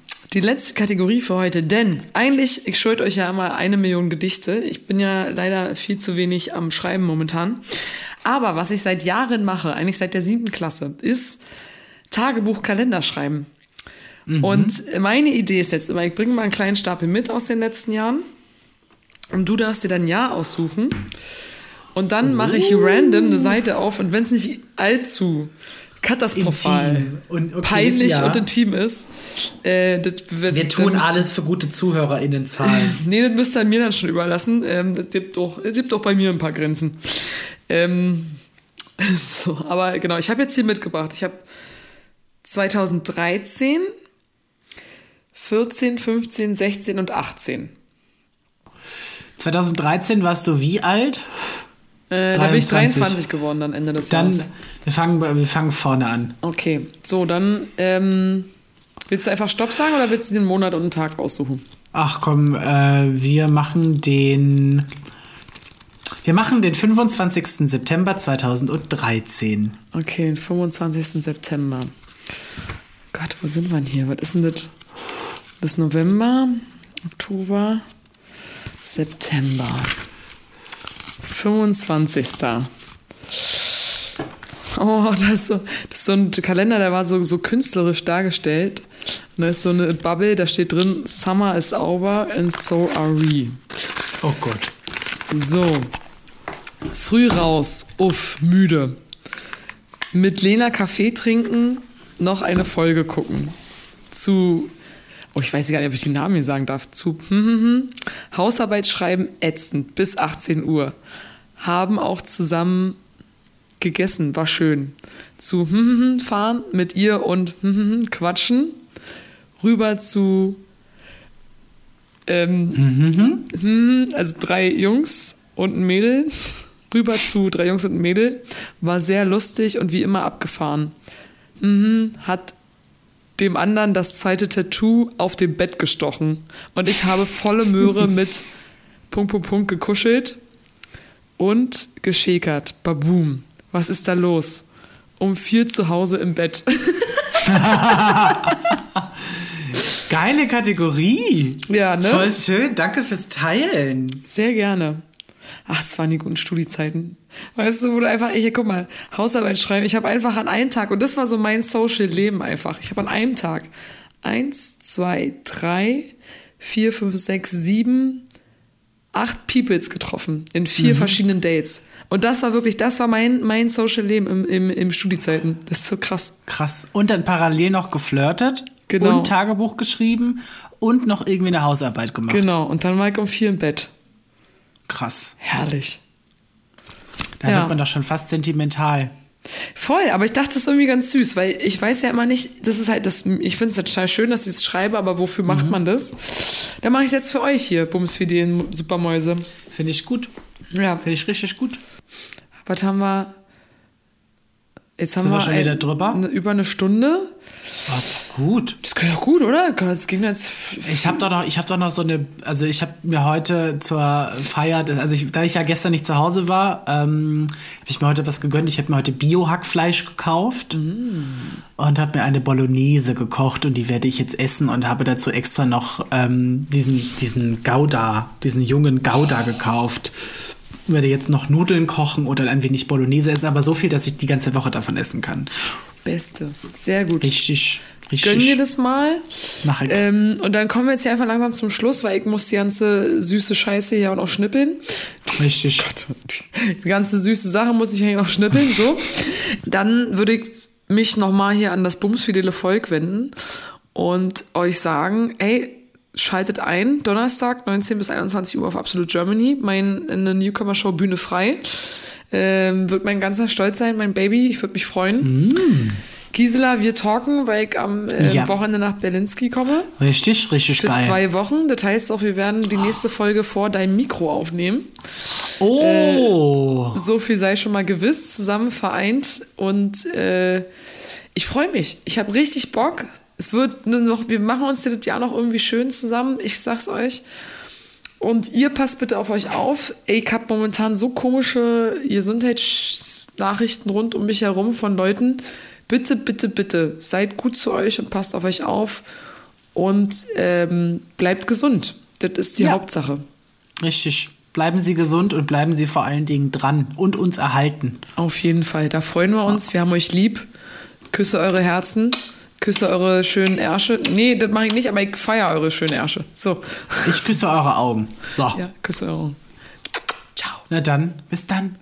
Die letzte Kategorie für heute, denn eigentlich, ich schuld euch ja immer eine Million Gedichte. Ich bin ja leider viel zu wenig am Schreiben momentan. Aber was ich seit Jahren mache, eigentlich seit der siebten Klasse, ist Tagebuch, Kalender schreiben. Und meine Idee ist jetzt immer, ich bringe mal einen kleinen Stapel mit aus den letzten Jahren. Und du darfst dir dann ein Jahr aussuchen. Und dann mache ich random eine Seite auf. Und wenn es nicht allzu katastrophal, Intim und okay, peinlich ja. und intim ist, äh, das wird, Wir tun müsst- alles für gute ZuhörerInnen zahlen. Nee, das müsst ihr mir dann schon überlassen. Ähm, das gibt doch, es gibt doch bei mir ein paar Grenzen. Ähm, so, aber genau, ich habe jetzt hier mitgebracht. Ich habe 2013, 14, 15, 16 und 18. 2013 warst du wie alt? Äh, da bin ich 23. 23 geworden dann Ende des Dann, Jahres. wir fangen, wir fangen vorne an. Okay, so, dann ähm, willst du einfach Stopp sagen oder willst du den Monat und den Tag aussuchen? Ach komm, äh, wir machen den. Wir machen den 25. September 2013. Okay, den 25. September. Gott, wo sind wir denn hier? Was ist denn das? Das ist November, Oktober, September. 25. Oh, das ist, so, das ist so ein Kalender, der war so, so künstlerisch dargestellt. Und da ist so eine Bubble, da steht drin, Summer is over and so are we. Oh Gott. So. Früh raus, uff, müde. Mit Lena Kaffee trinken, noch eine Folge gucken. Zu, oh, ich weiß gar nicht, ob ich die Namen hier sagen darf. Zu hm, hm, hm. Hausarbeit schreiben, ätzend, bis 18 Uhr. Haben auch zusammen gegessen, war schön. Zu fahren mit ihr und quatschen. Rüber zu ähm, hm, also drei Jungs und ein Mädel. Rüber zu drei Jungs und ein Mädel. War sehr lustig und wie immer abgefahren. Hat dem anderen das zweite Tattoo auf dem Bett gestochen. Und ich habe volle Möhre mit Punkt, Punkt, Punkt gekuschelt und geschäkert. Baboom. Was ist da los? Um vier zu Hause im Bett. Geile Kategorie. ja, ne? Voll schön. Danke fürs Teilen. Sehr gerne. Ach, es waren die guten Studiezeiten. Weißt du, wo du einfach, ich, guck mal, Hausarbeit schreiben. Ich habe einfach an einem Tag, und das war so mein Social-Leben einfach. Ich habe an einem Tag eins, zwei, drei, vier, fünf, sechs, sieben, acht Peoples getroffen in vier verschiedenen Dates. Und das war wirklich, das war mein, mein Social-Leben im, im, im Studiezeiten. Das ist so krass. Krass. Und dann parallel noch geflirtet. Genau. Und Tagebuch geschrieben und noch irgendwie eine Hausarbeit gemacht. Genau. Und dann war ich um vier im Bett. Krass. Herrlich. Da Ja. wird man doch schon fast sentimental. Voll, aber ich dachte, das ist irgendwie ganz süß, weil ich weiß ja immer nicht, das ist halt das, ich finde es total schön, dass ich es schreibe, aber wofür macht Mhm. man das? Dann mache ich es jetzt für euch hier, Bumsfideen, Supermäuse. Finde ich gut. Ja, Finde ich richtig gut. was haben wir? Jetzt haben Sind wir schon wieder ein- drüber? eine- über eine Stunde. Was gut. Das geht doch gut, oder? Das ging jetzt. Ich habe doch noch, ich habe doch noch so eine, also ich habe mir heute zur Feier, also ich, da ich ja gestern nicht zu Hause war, ähm, habe ich mir heute was gegönnt. Ich habe mir heute Bio-Hackfleisch gekauft und habe mir eine Bolognese gekocht und die werde ich jetzt essen und habe dazu extra noch ähm, diesen, diesen Gouda, diesen jungen Gouda gekauft. Werde jetzt noch Nudeln kochen oder ein wenig Bolognese essen, aber so viel, dass ich die ganze Woche davon essen kann. Beste. Sehr gut. Richtig, richtig. Gönn dir das mal. Mach ich. Ähm, und dann kommen wir jetzt hier einfach langsam zum Schluss, weil ich muss die ganze süße Scheiße hier auch noch schnippeln. Richtig. Die ganze süße Sache muss ich hier noch schnippeln. So. Dann würde ich mich nochmal hier an das bumsfidele Volk wenden und euch sagen, ey, schaltet ein, Donnerstag, 19 bis 21 Uhr auf Absolute Germany, meine Newcomer-Show Bühne frei. Ähm, wird mein ganzer Stolz sein, mein Baby, ich würde mich freuen. Gisela, wir talken, weil ich am äh, Ja. Wochenende nach Berlinski komme. Richtig, richtig Für geil. zwei Wochen. Das heißt auch, wir werden die nächste Folge vor deinem Mikro aufnehmen. Oh. So viel sei schon mal gewiss, zusammen vereint. Und äh, ich freue mich. Ich habe richtig Bock. Es wird nur noch, wir machen uns das Jahr noch irgendwie schön zusammen. Ich sag's euch. Und ihr passt bitte auf euch auf. Ich habe momentan so komische Gesundheitsnachrichten rund um mich herum von Leuten. Bitte, bitte, bitte, seid gut zu euch und passt auf euch auf. Und ähm, bleibt gesund. Das ist die Ja. Hauptsache. Richtig. Bleiben Sie gesund und bleiben Sie vor allen Dingen dran und uns erhalten. Auf jeden Fall. Da freuen wir uns. Wir haben euch lieb. Küsse eure Herzen. Küsse eure schönen Ärsche. Nee, das mache ich nicht, aber ich feiere eure schönen Ärsche. So. Ich küsse eure Augen. So. Ja, küsse eure. Ciao. Na dann, bis dann.